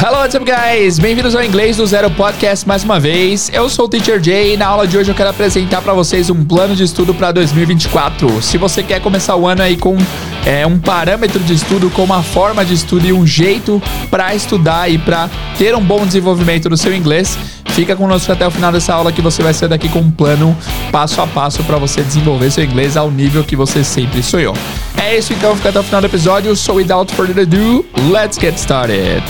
Hello, what's up, guys? Bem-vindos ao Inglês do Zero Podcast mais uma vez. Eu sou o Teacher Jay e na aula de hoje eu quero apresentar para vocês um plano de estudo para 2024. Se você quer começar o ano aí com é, um parâmetro de estudo, com uma forma de estudo e um jeito para estudar e para ter um bom desenvolvimento do seu inglês, fica conosco até o final dessa aula que você vai sair daqui com um plano passo a passo para você desenvolver seu inglês ao nível que você sempre sonhou. É isso então, fica até o final do episódio. So without further ado, let's get started.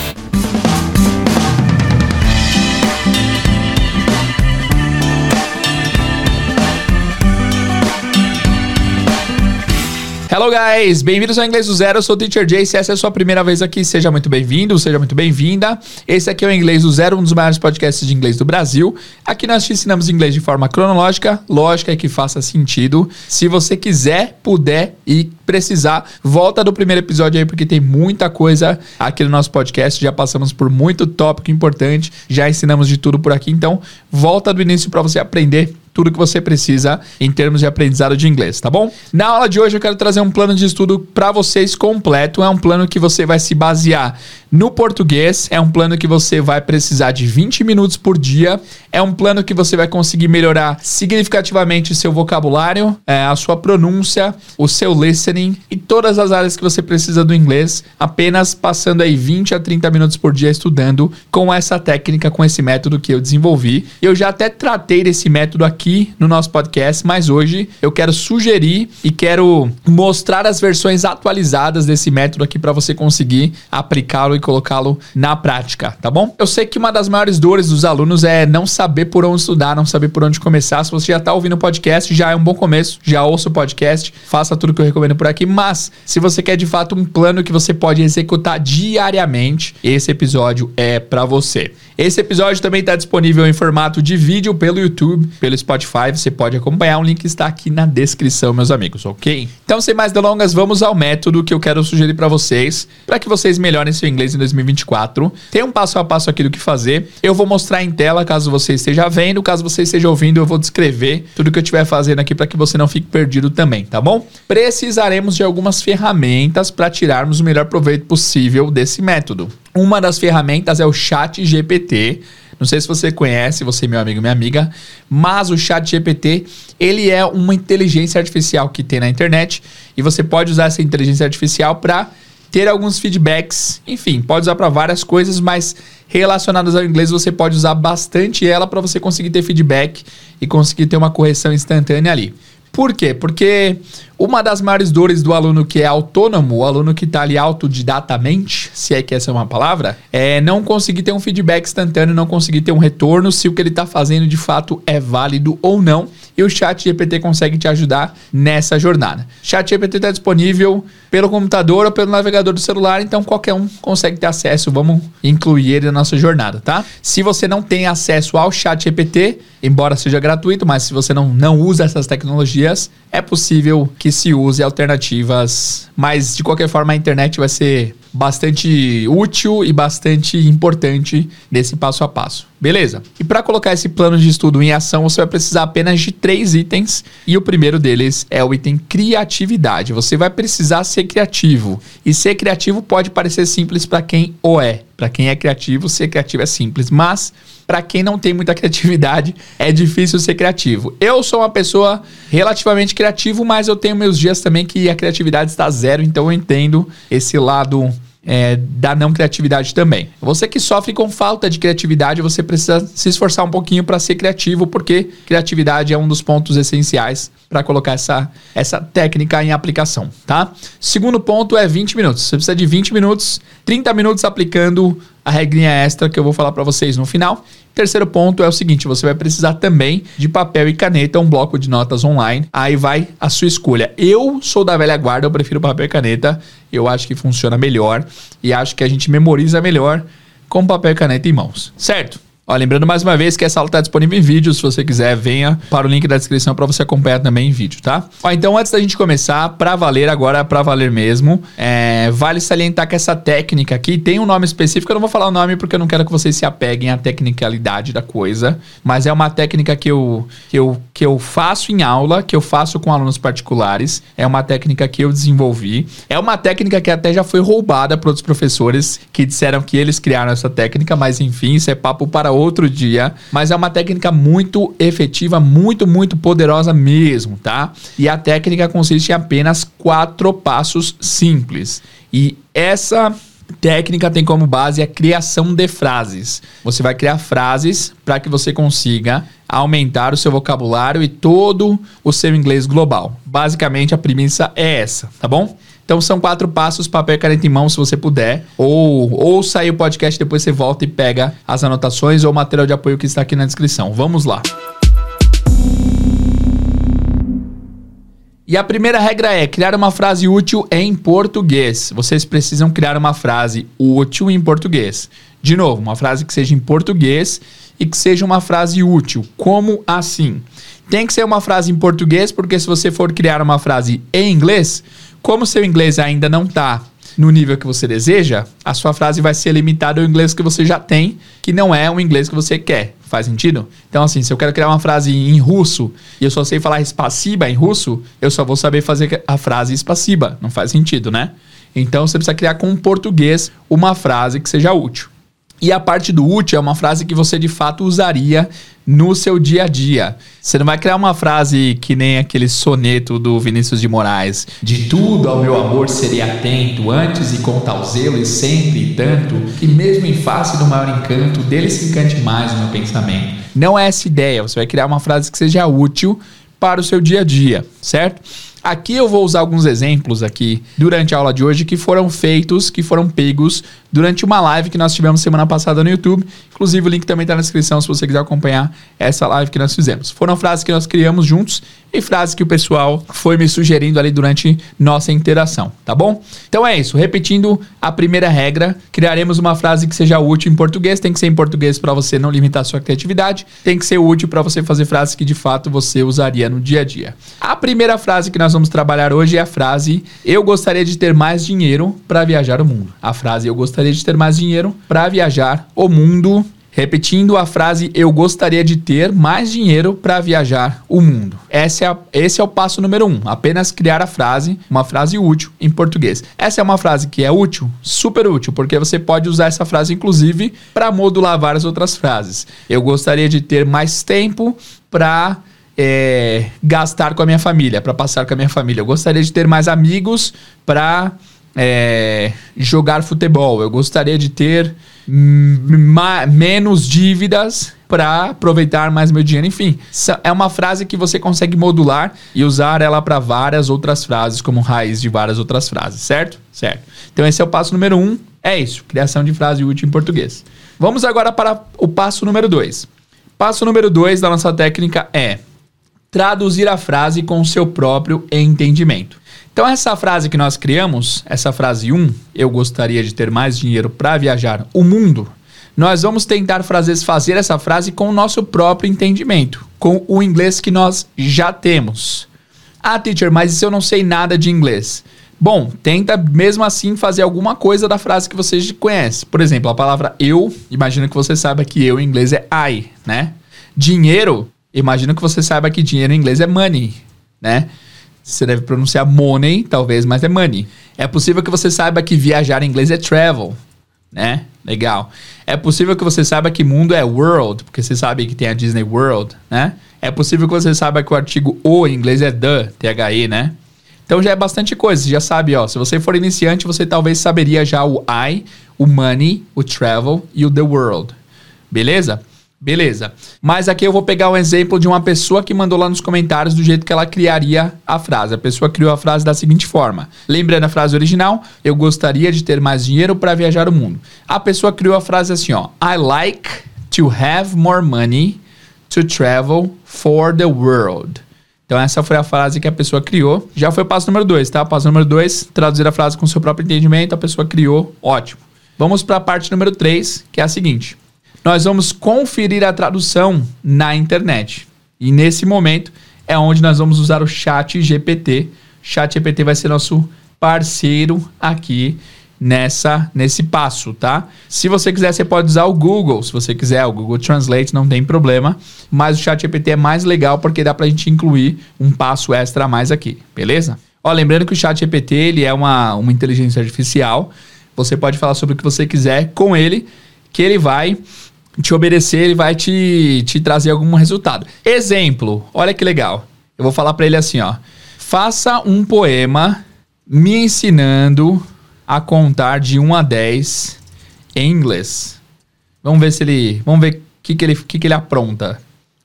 Hello guys, bem-vindos ao Inglês do Zero, eu sou o Teacher Jay, se essa é a sua primeira vez aqui, seja muito bem-vindo, seja muito bem-vinda. Esse aqui é o Inglês do Zero, um dos maiores podcasts de inglês do Brasil. Aqui nós te ensinamos inglês de forma cronológica, lógica e que faça sentido. Se você quiser, puder e precisar, volta do primeiro episódio aí, porque tem muita coisa aqui no nosso podcast, já passamos por muito tópico importante, já ensinamos de tudo por aqui, então volta do início para você aprender tudo que você precisa em termos de aprendizado de inglês, tá bom? Na aula de hoje eu quero trazer um plano de estudo para vocês completo. É um plano que você vai se basear no português. É um plano que você vai precisar de 20 minutos por dia. É um plano que você vai conseguir melhorar significativamente seu vocabulário, é, a sua pronúncia, o seu listening e todas as áreas que você precisa do inglês, apenas passando aí 20 a 30 minutos por dia estudando com essa técnica, com esse método que eu desenvolvi. Eu já até tratei desse método aqui aqui no nosso podcast, mas hoje eu quero sugerir e quero mostrar as versões atualizadas desse método aqui para você conseguir aplicá-lo e colocá-lo na prática, tá bom? Eu sei que uma das maiores dores dos alunos é não saber por onde estudar, não saber por onde começar. Se você já está ouvindo o podcast, já é um bom começo, já ouça o podcast, faça tudo que eu recomendo por aqui, mas se você quer de fato um plano que você pode executar diariamente, esse episódio é para você. Esse episódio também está disponível em formato de vídeo pelo YouTube, pelo Spotify Spotify, você pode acompanhar. O link está aqui na descrição, meus amigos, ok? Então, sem mais delongas, vamos ao método que eu quero sugerir para vocês, para que vocês melhorem seu inglês em 2024. Tem um passo a passo aqui do que fazer. Eu vou mostrar em tela, caso você esteja vendo, caso você esteja ouvindo, eu vou descrever tudo que eu estiver fazendo aqui para que você não fique perdido também, tá bom? Precisaremos de algumas ferramentas para tirarmos o melhor proveito possível desse método. Uma das ferramentas é o Chat GPT. Não sei se você conhece, você meu amigo, minha amiga, mas o Chat GPT, ele é uma inteligência artificial que tem na internet e você pode usar essa inteligência artificial para ter alguns feedbacks, enfim, pode usar para várias coisas, mas relacionadas ao inglês você pode usar bastante ela para você conseguir ter feedback e conseguir ter uma correção instantânea ali. Por quê? Porque uma das maiores dores do aluno que é autônomo, o aluno que está ali autodidatamente, se é que essa é uma palavra, é não conseguir ter um feedback instantâneo, não conseguir ter um retorno se o que ele está fazendo de fato é válido ou não. E o Chat GPT consegue te ajudar nessa jornada. Chat GPT está disponível pelo computador ou pelo navegador do celular, então qualquer um consegue ter acesso. Vamos incluir ele na nossa jornada, tá? Se você não tem acesso ao Chat GPT, embora seja gratuito, mas se você não, não usa essas tecnologias, é possível que se use alternativas, mas de qualquer forma a internet vai ser bastante útil e bastante importante nesse passo a passo. Beleza? E para colocar esse plano de estudo em ação, você vai precisar apenas de três itens e o primeiro deles é o item criatividade. Você vai precisar ser criativo e ser criativo pode parecer simples para quem o é. Para quem é criativo, ser criativo é simples, mas para quem não tem muita criatividade, é difícil ser criativo. Eu sou uma pessoa relativamente criativo, mas eu tenho meus dias também que a criatividade está zero, então eu entendo esse lado é, da não criatividade também. Você que sofre com falta de criatividade, você precisa se esforçar um pouquinho para ser criativo, porque criatividade é um dos pontos essenciais para colocar essa, essa técnica em aplicação, tá? Segundo ponto é 20 minutos. Você precisa de 20 minutos, 30 minutos aplicando a regrinha extra que eu vou falar para vocês no final. Terceiro ponto é o seguinte: você vai precisar também de papel e caneta, um bloco de notas online. Aí vai a sua escolha. Eu sou da velha guarda, eu prefiro papel e caneta. Eu acho que funciona melhor e acho que a gente memoriza melhor com papel e caneta em mãos, certo? Ó, lembrando mais uma vez que essa aula está disponível em vídeo. Se você quiser, venha para o link da descrição para você acompanhar também em vídeo, tá? Ó, então, antes da gente começar, para valer agora, para valer mesmo, é, vale salientar que essa técnica aqui tem um nome específico. Eu não vou falar o nome porque eu não quero que vocês se apeguem à tecnicalidade da coisa, mas é uma técnica que eu, que eu, que eu faço em aula, que eu faço com alunos particulares. É uma técnica que eu desenvolvi. É uma técnica que até já foi roubada por outros professores que disseram que eles criaram essa técnica, mas enfim, isso é papo para outro dia, mas é uma técnica muito efetiva, muito, muito poderosa mesmo, tá? E a técnica consiste em apenas quatro passos simples. E essa técnica tem como base a criação de frases. Você vai criar frases para que você consiga aumentar o seu vocabulário e todo o seu inglês global. Basicamente, a premissa é essa, tá bom? Então são quatro passos, papel caneta em mão, se você puder. Ou ouça aí o podcast, depois você volta e pega as anotações ou o material de apoio que está aqui na descrição. Vamos lá. E a primeira regra é criar uma frase útil em português. Vocês precisam criar uma frase útil em português. De novo, uma frase que seja em português e que seja uma frase útil. Como assim? Tem que ser uma frase em português, porque se você for criar uma frase em inglês, como seu inglês ainda não está no nível que você deseja, a sua frase vai ser limitada ao inglês que você já tem, que não é o inglês que você quer. Faz sentido? Então, assim, se eu quero criar uma frase em russo e eu só sei falar espaciba em russo, eu só vou saber fazer a frase espaciba. Não faz sentido, né? Então, você precisa criar com português uma frase que seja útil. E a parte do útil é uma frase que você de fato usaria no seu dia a dia. Você não vai criar uma frase que nem aquele soneto do Vinícius de Moraes: De tudo ao meu amor serei atento, antes e com tal zelo e sempre e tanto, que mesmo em face do maior encanto, dele se encante mais o meu pensamento. Não é essa ideia, você vai criar uma frase que seja útil para o seu dia a dia, certo? Aqui eu vou usar alguns exemplos aqui durante a aula de hoje que foram feitos, que foram pegos durante uma live que nós tivemos semana passada no YouTube. Inclusive o link também está na descrição se você quiser acompanhar essa live que nós fizemos. Foram frases que nós criamos juntos e frases que o pessoal foi me sugerindo ali durante nossa interação, tá bom? Então é isso, repetindo a primeira regra, criaremos uma frase que seja útil em português, tem que ser em português para você não limitar sua criatividade, tem que ser útil para você fazer frases que de fato você usaria no dia a dia. A primeira frase que nós vamos trabalhar hoje é a frase eu gostaria de ter mais dinheiro para viajar o mundo. A frase eu gostaria de ter mais dinheiro para viajar o mundo. Repetindo a frase, eu gostaria de ter mais dinheiro para viajar o mundo. Esse é, esse é o passo número um. Apenas criar a frase, uma frase útil em português. Essa é uma frase que é útil, super útil, porque você pode usar essa frase, inclusive, para modular várias outras frases. Eu gostaria de ter mais tempo para é, gastar com a minha família, para passar com a minha família. Eu gostaria de ter mais amigos para é, jogar futebol. Eu gostaria de ter menos dívidas para aproveitar mais meu dinheiro. Enfim, é uma frase que você consegue modular e usar ela para várias outras frases, como raiz de várias outras frases, certo? Certo. Então esse é o passo número um. É isso, criação de frase útil em português. Vamos agora para o passo número dois. Passo número dois da nossa técnica é traduzir a frase com o seu próprio entendimento. Então, essa frase que nós criamos, essa frase 1, eu gostaria de ter mais dinheiro para viajar o mundo, nós vamos tentar fazer, essa frase com o nosso próprio entendimento, com o inglês que nós já temos. Ah, teacher, mas se eu não sei nada de inglês? Bom, tenta mesmo assim fazer alguma coisa da frase que você conhece. Por exemplo, a palavra eu, imagina que você saiba que eu em inglês é I, né? Dinheiro, imagina que você saiba que dinheiro em inglês é money, né? Você deve pronunciar money, talvez, mas é money. É possível que você saiba que viajar em inglês é travel, né? Legal. É possível que você saiba que mundo é world, porque você sabe que tem a Disney World, né? É possível que você saiba que o artigo o em inglês é the, T-H-E, né? Então já é bastante coisa, você já sabe, ó. Se você for iniciante, você talvez saberia já o I, o money, o travel e o the world. Beleza? Beleza. Mas aqui eu vou pegar um exemplo de uma pessoa que mandou lá nos comentários do jeito que ela criaria a frase. A pessoa criou a frase da seguinte forma: lembrando a frase original, eu gostaria de ter mais dinheiro para viajar o mundo. A pessoa criou a frase assim, ó: I like to have more money to travel for the world. Então essa foi a frase que a pessoa criou. Já foi o passo número dois, tá? Passo número dois, traduzir a frase com seu próprio entendimento, a pessoa criou, ótimo. Vamos para a parte número 3, que é a seguinte: nós vamos conferir a tradução na internet. E nesse momento é onde nós vamos usar o Chat GPT. Chat GPT vai ser nosso parceiro aqui nessa nesse passo, tá? Se você quiser, você pode usar o Google. Se você quiser, o Google Translate não tem problema, mas o Chat GPT é mais legal porque dá pra gente incluir um passo extra a mais aqui, beleza? Ó, lembrando que o Chat GPT, ele é uma, uma inteligência artificial. Você pode falar sobre o que você quiser com ele, que ele vai te obedecer, ele vai te, te trazer algum resultado. Exemplo, olha que legal. Eu vou falar para ele assim, ó. Faça um poema me ensinando a contar de 1 a 10 em inglês. Vamos ver se ele, vamos ver o que, que, ele, que, que ele apronta.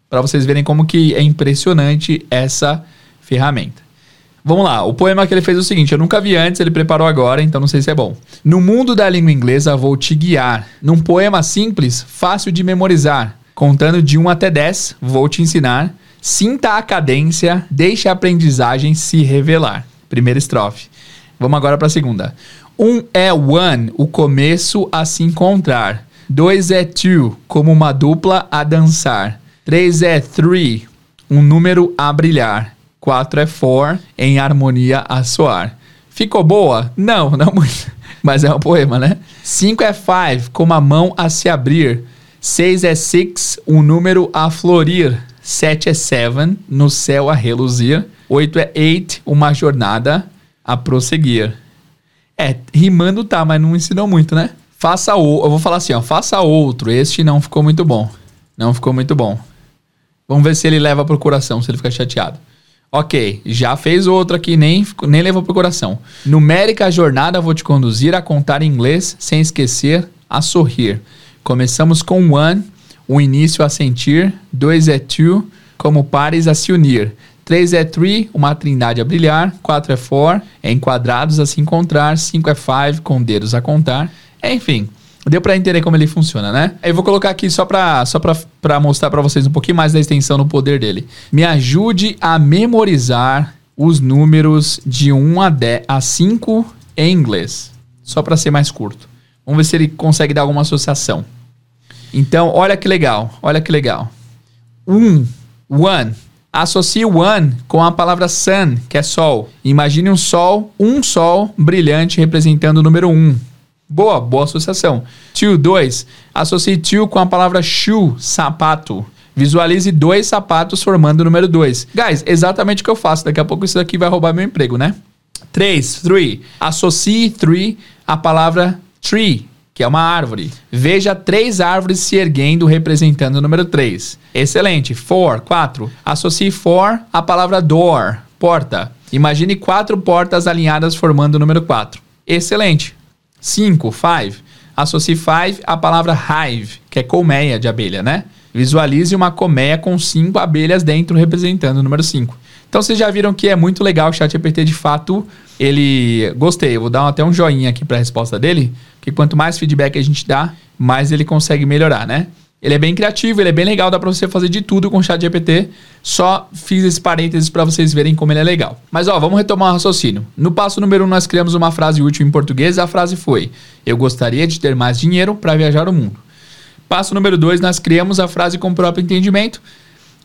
Para vocês verem como que é impressionante essa ferramenta. Vamos lá, o poema que ele fez é o seguinte: eu nunca vi antes, ele preparou agora, então não sei se é bom. No mundo da língua inglesa vou te guiar. Num poema simples, fácil de memorizar. Contando de 1 até 10, vou te ensinar. Sinta a cadência, deixe a aprendizagem se revelar. Primeira estrofe. Vamos agora para a segunda. Um é one, o começo a se encontrar. Dois é two, como uma dupla a dançar. Três é three, um número a brilhar. 4 é for, em harmonia a soar. Ficou boa? Não, não muito. Mas é um poema, né? 5 é five, com a mão a se abrir. 6 é six, um número a florir. 7 é seven, no céu a reluzir. 8 é eight, uma jornada a prosseguir. É, rimando tá, mas não ensinou muito, né? Faça o, eu vou falar assim, ó, faça outro. Este não ficou muito bom. Não ficou muito bom. Vamos ver se ele leva pro coração, se ele fica chateado. Ok, já fez outro aqui, nem, nem levou pro coração. Numérica jornada vou te conduzir a contar inglês sem esquecer a sorrir. Começamos com one, o início a sentir. Dois é two, como pares a se unir. Três é three, uma trindade a brilhar. Quatro é four, enquadrados a se encontrar. Cinco é five, com dedos a contar. Enfim, Deu para entender como ele funciona, né? Eu vou colocar aqui só para só mostrar para vocês um pouquinho mais da extensão no poder dele. Me ajude a memorizar os números de 1 a, 10, a 5 em inglês. Só para ser mais curto. Vamos ver se ele consegue dar alguma associação. Então, olha que legal. Olha que legal. 1, one. Associe one com a palavra sun, que é sol. Imagine um sol, um sol brilhante representando o número 1. Boa, boa associação. Two, dois. Associe two com a palavra shoe, sapato. Visualize dois sapatos formando o número dois. Guys, exatamente o que eu faço. Daqui a pouco isso daqui vai roubar meu emprego, né? Três, three. Associe three à palavra tree, que é uma árvore. Veja três árvores se erguendo representando o número 3. Excelente. Four, quatro. Associe four à palavra door, porta. Imagine quatro portas alinhadas formando o número 4. Excelente. 5, five. Associe five à palavra hive, que é colmeia de abelha, né? Visualize uma colmeia com cinco abelhas dentro, representando o número 5. Então vocês já viram que é muito legal o ChatGPT de fato. Ele gostei, eu vou dar até um joinha aqui para a resposta dele, que quanto mais feedback a gente dá, mais ele consegue melhorar, né? Ele é bem criativo, ele é bem legal, dá para você fazer de tudo com o chat GPT. Só fiz esse parênteses para vocês verem como ele é legal. Mas ó, vamos retomar o raciocínio. No passo número 1 um, nós criamos uma frase útil em português, a frase foi: Eu gostaria de ter mais dinheiro para viajar o mundo. Passo número 2, nós criamos a frase com o próprio entendimento.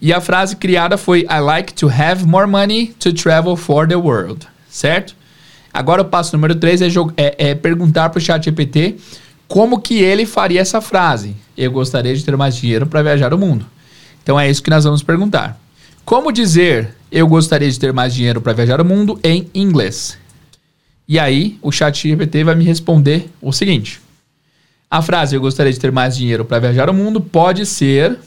E a frase criada foi I like to have more money to travel for the world. Certo? Agora o passo número 3 é, é, é perguntar para o chat GPT como que ele faria essa frase? Eu gostaria de ter mais dinheiro para viajar o mundo. Então é isso que nós vamos perguntar. Como dizer eu gostaria de ter mais dinheiro para viajar o mundo em inglês? E aí o chat GPT vai me responder o seguinte: A frase eu gostaria de ter mais dinheiro para viajar o mundo pode ser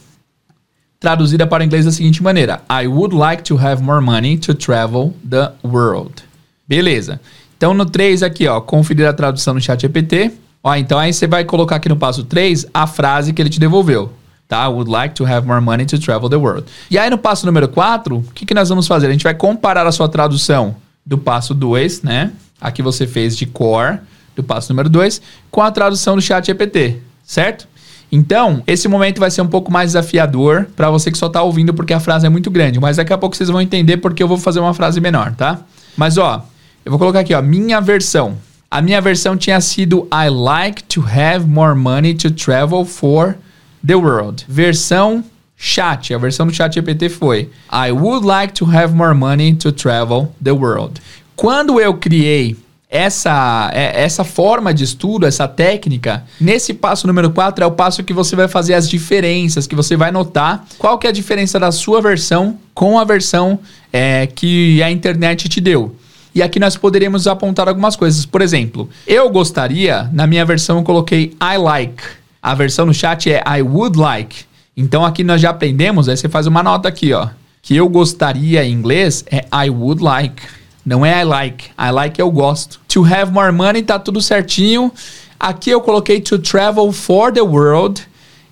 traduzida para o inglês da seguinte maneira: I would like to have more money to travel the world. Beleza. Então no 3 aqui, ó, conferir a tradução no chat GPT. Ó, então aí você vai colocar aqui no passo 3 a frase que ele te devolveu. Tá? Would like to have more money to travel the world. E aí no passo número 4, o que, que nós vamos fazer? A gente vai comparar a sua tradução do passo 2, né? Aqui você fez de core, do passo número 2, com a tradução do chat GPT, certo? Então, esse momento vai ser um pouco mais desafiador para você que só está ouvindo porque a frase é muito grande, mas daqui a pouco vocês vão entender porque eu vou fazer uma frase menor, tá? Mas ó, eu vou colocar aqui, ó, minha versão. A minha versão tinha sido I like to have more money to travel for the world. Versão chat, a versão do chat GPT foi I would like to have more money to travel the world. Quando eu criei essa, é, essa forma de estudo, essa técnica, nesse passo número 4 é o passo que você vai fazer as diferenças, que você vai notar qual que é a diferença da sua versão com a versão é, que a internet te deu. E aqui nós poderíamos apontar algumas coisas. Por exemplo, eu gostaria, na minha versão eu coloquei I like. A versão no chat é I would like. Então aqui nós já aprendemos, aí você faz uma nota aqui, ó. Que eu gostaria em inglês é I would like. Não é I like. I like eu gosto. To have more money tá tudo certinho. Aqui eu coloquei to travel for the world.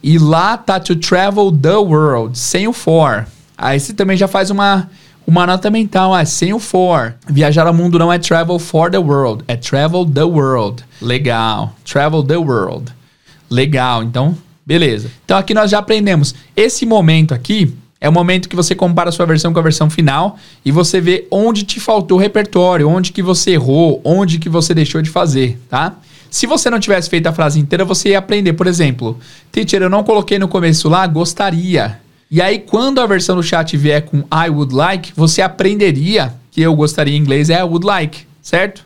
E lá tá to travel the world, sem o for. Aí você também já faz uma, uma nota mental, ah, sem o for. Viajar ao mundo não é travel for the world, é travel the world. Legal. Travel the world. Legal. Então, Beleza. Então aqui nós já aprendemos. Esse momento aqui é o momento que você compara a sua versão com a versão final e você vê onde te faltou o repertório, onde que você errou, onde que você deixou de fazer, tá? Se você não tivesse feito a frase inteira, você ia aprender, por exemplo, teacher, eu não coloquei no começo lá, gostaria. E aí, quando a versão do chat vier com I would like, você aprenderia que eu gostaria em inglês é I would like, certo?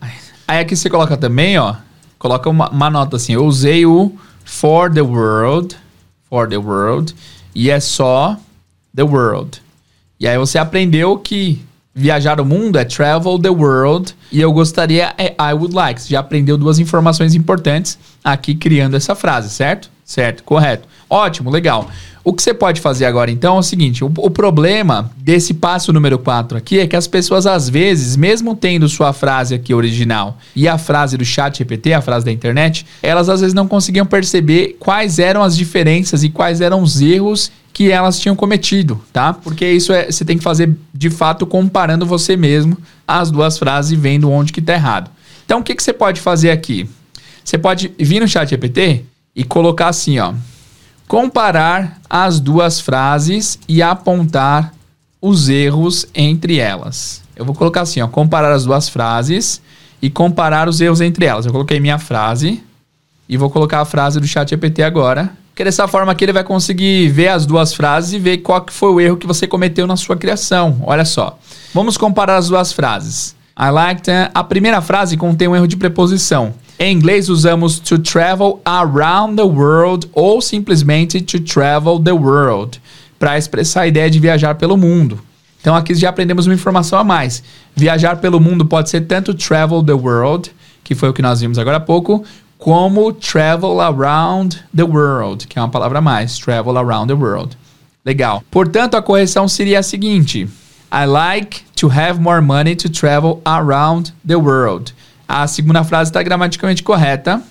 Aí aqui você coloca também, ó, coloca uma, uma nota assim, eu usei o for the world, for the world, e é só the world. E aí você aprendeu que viajar o mundo é travel the world e eu gostaria é I would like. Você já aprendeu duas informações importantes aqui criando essa frase, certo? Certo, correto. Ótimo, legal. O que você pode fazer agora então é o seguinte: o, o, problema desse passo número 4 aqui é que as pessoas, às vezes, mesmo tendo sua frase aqui original e a frase do chat GPT, a frase da internet, elas às vezes não conseguiam perceber quais eram as diferenças e quais eram os erros que elas tinham cometido, tá? Porque isso é, você tem que fazer de fato comparando você mesmo as duas frases e vendo onde que tá errado. Então o que, que você pode fazer aqui? Você pode vir no chat GPT e colocar assim, ó comparar as duas frases e apontar os erros entre elas. Eu vou colocar assim, ó, comparar as duas frases e comparar os erros entre elas. Eu coloquei minha frase e vou colocar a frase do chat GPT agora. Porque dessa forma aqui ele vai conseguir ver as duas frases e ver qual que foi o erro que você cometeu na sua criação. Olha só. Vamos comparar as duas frases. I liked. A primeira frase contém um erro de preposição. Em inglês usamos to travel around the world ou simplesmente to travel the world para expressar a ideia de viajar pelo mundo. Então aqui já aprendemos uma informação a mais. Viajar pelo mundo pode ser tanto travel the world, que foi o que nós vimos agora há pouco, como travel around the world, que é uma palavra a mais, travel around the world. Legal. Portanto, a correção seria a seguinte: I like to have more money to travel around the world. A segunda frase está gramaticalmente correta.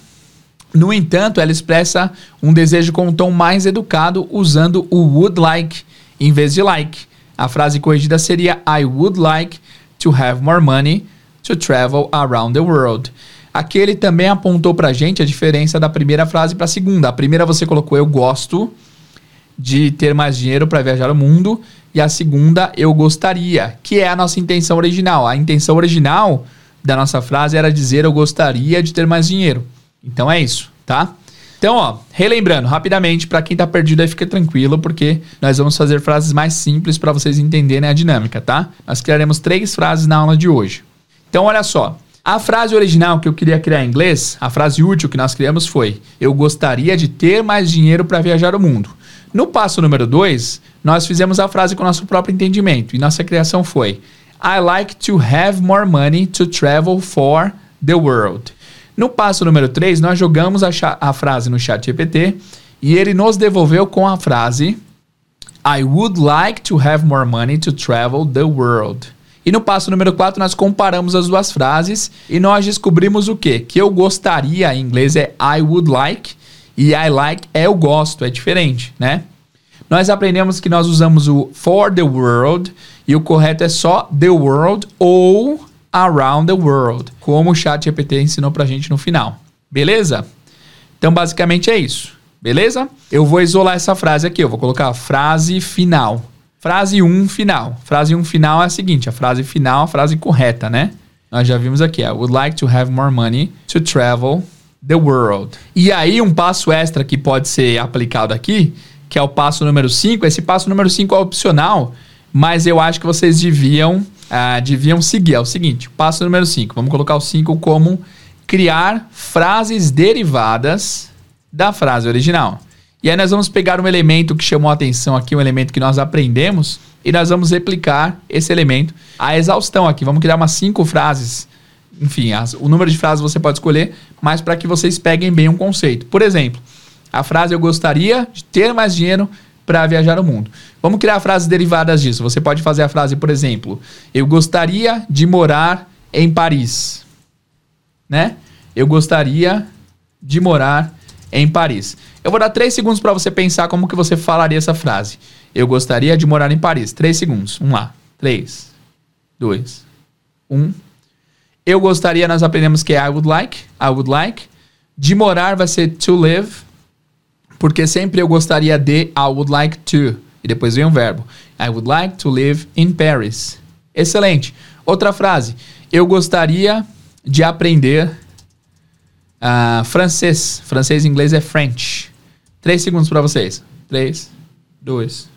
No entanto, ela expressa um desejo com um tom mais educado, usando o would like em vez de like. A frase corrigida seria I would like to have more money to travel around the world. Aqui ele também apontou para a gente a diferença da primeira frase para a segunda. A primeira você colocou eu gosto de ter mais dinheiro para viajar o mundo e a segunda eu gostaria, que é a nossa intenção original. A intenção original da nossa frase era dizer eu gostaria de ter mais dinheiro. Então é isso, tá? Então, ó, relembrando rapidamente, para quem tá perdido aí fica tranquilo, porque nós vamos fazer frases mais simples para vocês entenderem a dinâmica, tá? Nós criaremos três frases na aula de hoje. Então, olha só. A frase original que eu queria criar em inglês, a frase útil que nós criamos foi: Eu gostaria de ter mais dinheiro para viajar o mundo. No passo número 2, nós fizemos a frase com o nosso próprio entendimento e nossa criação foi: I like to have more money to travel for the world. No passo número 3, nós jogamos a, a frase no chat GPT e ele nos devolveu com a frase I would like to have more money to travel the world. E no passo número 4, nós comparamos as duas frases e nós descobrimos o quê? Que eu gostaria em inglês é I would like e I like é eu gosto, é diferente, né? Nós aprendemos que nós usamos o for the world e o correto é só the world ou around the world, como o chat GPT ensinou pra gente no final. Beleza? Então, basicamente é isso. Beleza? Eu vou isolar essa frase aqui. Eu vou colocar a frase final. Frase 1 um, final. Frase 1 um, final é a seguinte: a frase final, a frase correta, né? Nós já vimos aqui. I would like to have more money to travel the world. E aí, um passo extra que pode ser aplicado aqui, que é o passo número 5. Esse passo número 5 é opcional, mas eu acho que vocês deviam, uh, deviam seguir. É o seguinte: passo número 5. Vamos colocar o 5 como criar frases derivadas da frase original. E aí nós vamos pegar um elemento que chamou a atenção aqui, um elemento que nós aprendemos, e nós vamos replicar esse elemento à exaustão aqui. Vamos criar umas cinco frases. Enfim, as, o número de frases você pode escolher, mas para que vocês peguem bem um conceito. Por exemplo, a frase eu gostaria de ter mais dinheiro para viajar o mundo. Vamos criar frases derivadas disso. Você pode fazer a frase, por exemplo, eu gostaria de morar em Paris. Né? Eu gostaria de morar em Paris. Eu vou dar três segundos para você pensar como que você falaria essa frase. Eu gostaria de morar em Paris. Três segundos. Vamos lá. Três, dois, um. Eu gostaria, nós aprendemos que é I would like. I would like. De morar vai ser to live. Porque sempre eu gostaria de I would like to. E depois vem um verbo. I would like to live in Paris. Excelente. Outra frase. Eu gostaria de aprender uh, francês. Francês em inglês é French. Três segundos para vocês. Três, dois,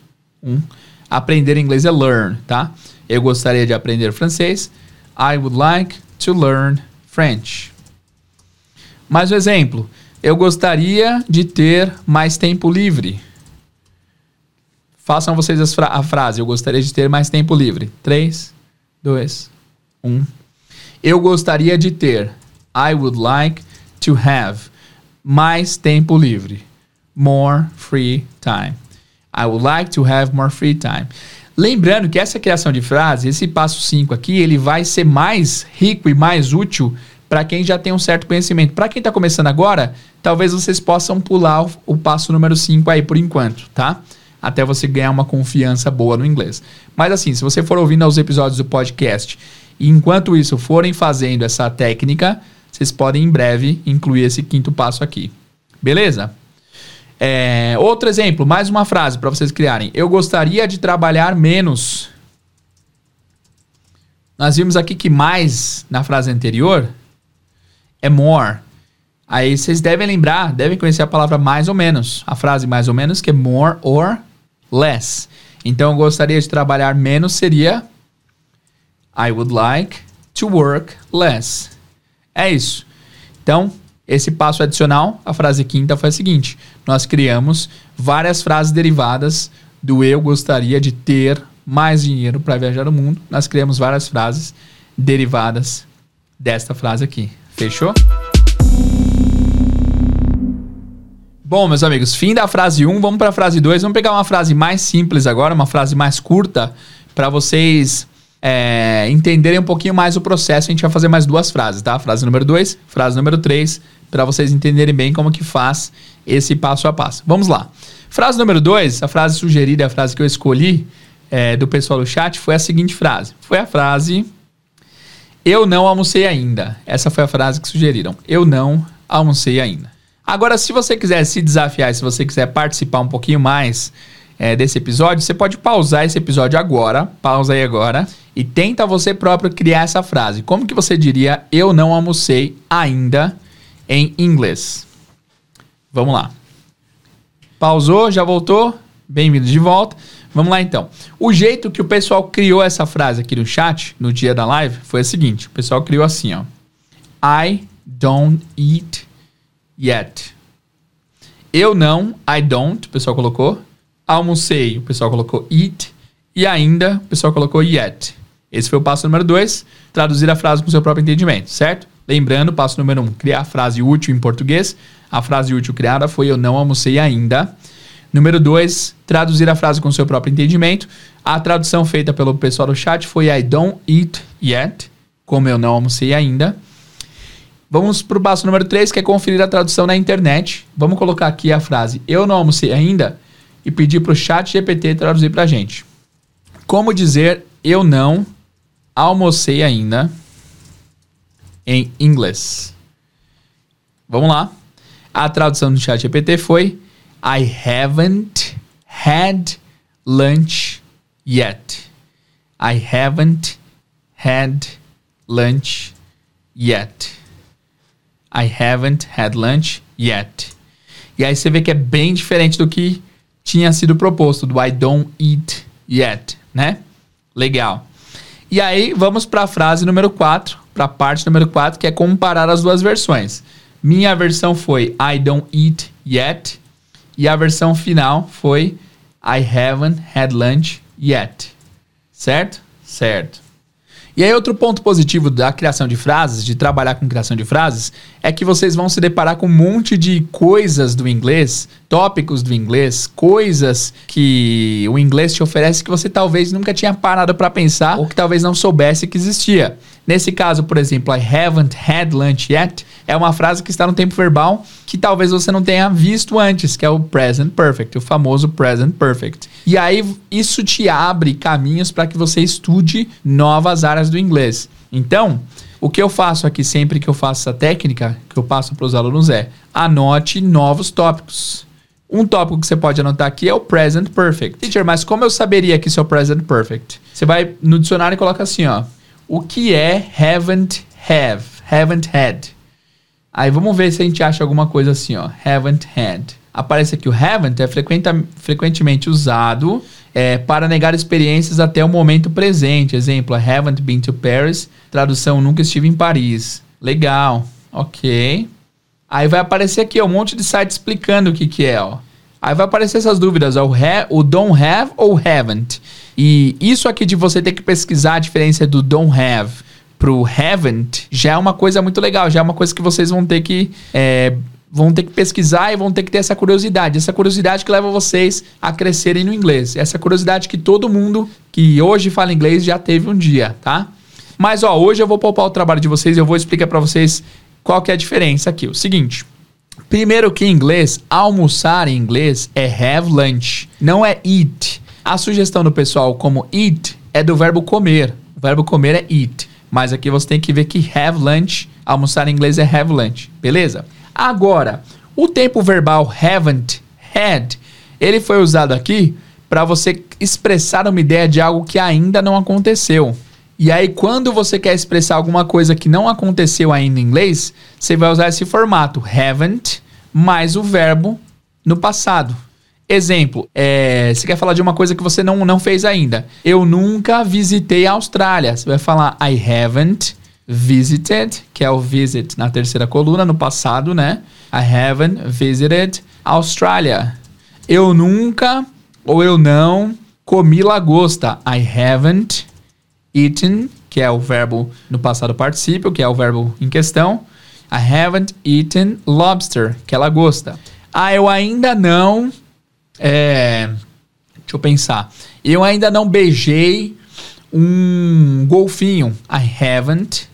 um. Aprender inglês é learn, tá? Eu gostaria de aprender francês. I would like to learn French. Mais um exemplo. Eu gostaria de ter mais tempo livre. Façam vocês fra a frase. Eu gostaria de ter mais tempo livre. 3, 2, 1. Eu gostaria de ter. I would like to have mais tempo livre. More free time. I would like to have more free time. Lembrando que essa criação de frase, esse passo 5 aqui, ele vai ser mais rico e mais útil para quem já tem um certo conhecimento. Para quem está começando agora, talvez vocês possam pular o, o passo número 5 aí por enquanto, tá? Até você ganhar uma confiança boa no inglês. Mas assim, se você for ouvindo os episódios do podcast e enquanto isso forem fazendo essa técnica, vocês podem em breve incluir esse quinto passo aqui. Beleza? É, outro exemplo, mais uma frase para vocês criarem. Eu gostaria de trabalhar menos. Nós vimos aqui que mais na frase anterior é more. Aí vocês devem lembrar, devem conhecer a palavra mais ou menos. A frase mais ou menos que é more or less. Então eu gostaria de trabalhar menos seria I would like to work less. É isso. Então, esse passo adicional, a frase quinta foi a seguinte: nós criamos várias frases derivadas do eu gostaria de ter mais dinheiro para viajar o mundo. Nós criamos várias frases derivadas desta frase aqui. Fechou? Bom, meus amigos, fim da frase 1, vamos para a frase 2. Vamos pegar uma frase mais simples agora, uma frase mais curta, para vocês é, entenderem um pouquinho mais o processo. A gente vai fazer mais duas frases, tá? Frase número 2, frase número 3 para vocês entenderem bem como que faz esse passo a passo. Vamos lá. Frase número 2, a frase sugerida, a frase que eu escolhi é, do pessoal do chat foi a seguinte frase. Foi a frase Eu não almocei ainda. Essa foi a frase que sugeriram. Eu não almocei ainda. Agora, se você quiser se desafiar, se você quiser participar um pouquinho mais é, desse episódio, você pode pausar esse episódio agora, pausa aí agora, e tenta você próprio criar essa frase. Como que você diria eu não almocei ainda em inglês. Vamos lá. Pausou, já voltou? Bem-vindo de volta. Vamos lá então. O jeito que o pessoal criou essa frase aqui no chat, no dia da live, foi o seguinte: o pessoal criou assim, ó. I don't eat yet. Eu não, I don't, o pessoal colocou. Almocei, o pessoal colocou eat. E ainda, o pessoal colocou yet. Esse foi o passo número dois. Traduzir a frase com seu próprio entendimento, certo? Lembrando, passo número um, criar frase útil em português. A frase útil criada foi eu não almocei ainda. Número dois, traduzir a frase com seu próprio entendimento. A tradução feita pelo pessoal do chat foi I don't eat yet, como eu não almocei ainda. Vamos para o passo número 3, que é conferir a tradução na internet. Vamos colocar aqui a frase eu não almocei ainda e pedir para o chat GPT traduzir para a gente. Como dizer eu não almocei ainda em inglês. Vamos lá. A tradução do chat GPT foi I haven't had lunch yet. I haven't had lunch yet. I haven't had lunch yet. E aí você vê que é bem diferente do que tinha sido proposto, do I don't eat yet, né? Legal. E aí vamos para a frase número 4, para a parte número 4, que é comparar as duas versões. Minha versão foi I don't eat yet e a versão final foi I haven't had lunch yet. Certo? Certo. E aí, outro ponto positivo da criação de frases, de trabalhar com criação de frases, é que vocês vão se deparar com um monte de coisas do inglês, tópicos do inglês, coisas que o inglês te oferece que você talvez nunca tinha parado para pensar ou que talvez não soubesse que existia. Nesse caso, por exemplo, I haven't had lunch yet é uma frase que está no tempo verbal que talvez você não tenha visto antes, que é o present perfect, o famoso present perfect. E aí isso te abre caminhos para que você estude novas áreas do inglês. Então, o que eu faço aqui sempre que eu faço essa técnica, que eu passo para os alunos é: anote novos tópicos. Um tópico que você pode anotar aqui é o present perfect. Teacher, mas como eu saberia que isso é o present perfect? Você vai no dicionário e coloca assim, ó. O que é haven't have? Haven't had. Aí vamos ver se a gente acha alguma coisa assim, ó. Haven't had. Aparece aqui o haven't é frequentemente usado é, para negar experiências até o momento presente. Exemplo, I haven't been to Paris. Tradução, nunca estive em Paris. Legal. Ok. Aí vai aparecer aqui ó, um monte de site explicando o que, que é, ó. Aí vai aparecer essas dúvidas, ó, o, ha, o don't have ou haven't. E isso aqui de você ter que pesquisar a diferença do don't have pro haven't já é uma coisa muito legal, já é uma coisa que vocês vão ter que é, vão ter que pesquisar e vão ter que ter essa curiosidade, essa curiosidade que leva vocês a crescerem no inglês, essa curiosidade que todo mundo que hoje fala inglês já teve um dia, tá? Mas ó, hoje eu vou poupar o trabalho de vocês, eu vou explicar para vocês qual que é a diferença aqui. O seguinte, primeiro que em inglês, almoçar em inglês é have lunch, não é eat. A sugestão do pessoal como eat é do verbo comer. O verbo comer é eat. Mas aqui você tem que ver que have lunch, almoçar em inglês é have lunch, beleza? Agora, o tempo verbal haven't had, ele foi usado aqui para você expressar uma ideia de algo que ainda não aconteceu. E aí, quando você quer expressar alguma coisa que não aconteceu ainda em inglês, você vai usar esse formato haven't mais o verbo no passado. Exemplo, é, você quer falar de uma coisa que você não, não fez ainda. Eu nunca visitei a Austrália. Você vai falar I haven't visited, que é o visit na terceira coluna, no passado, né? I haven't visited Australia. Eu nunca ou eu não comi lagosta. I haven't eaten, que é o verbo no passado particípio, que é o verbo em questão. I haven't eaten lobster, que é lagosta. Ah, eu ainda não é, deixa eu pensar. Eu ainda não beijei um golfinho. I haven't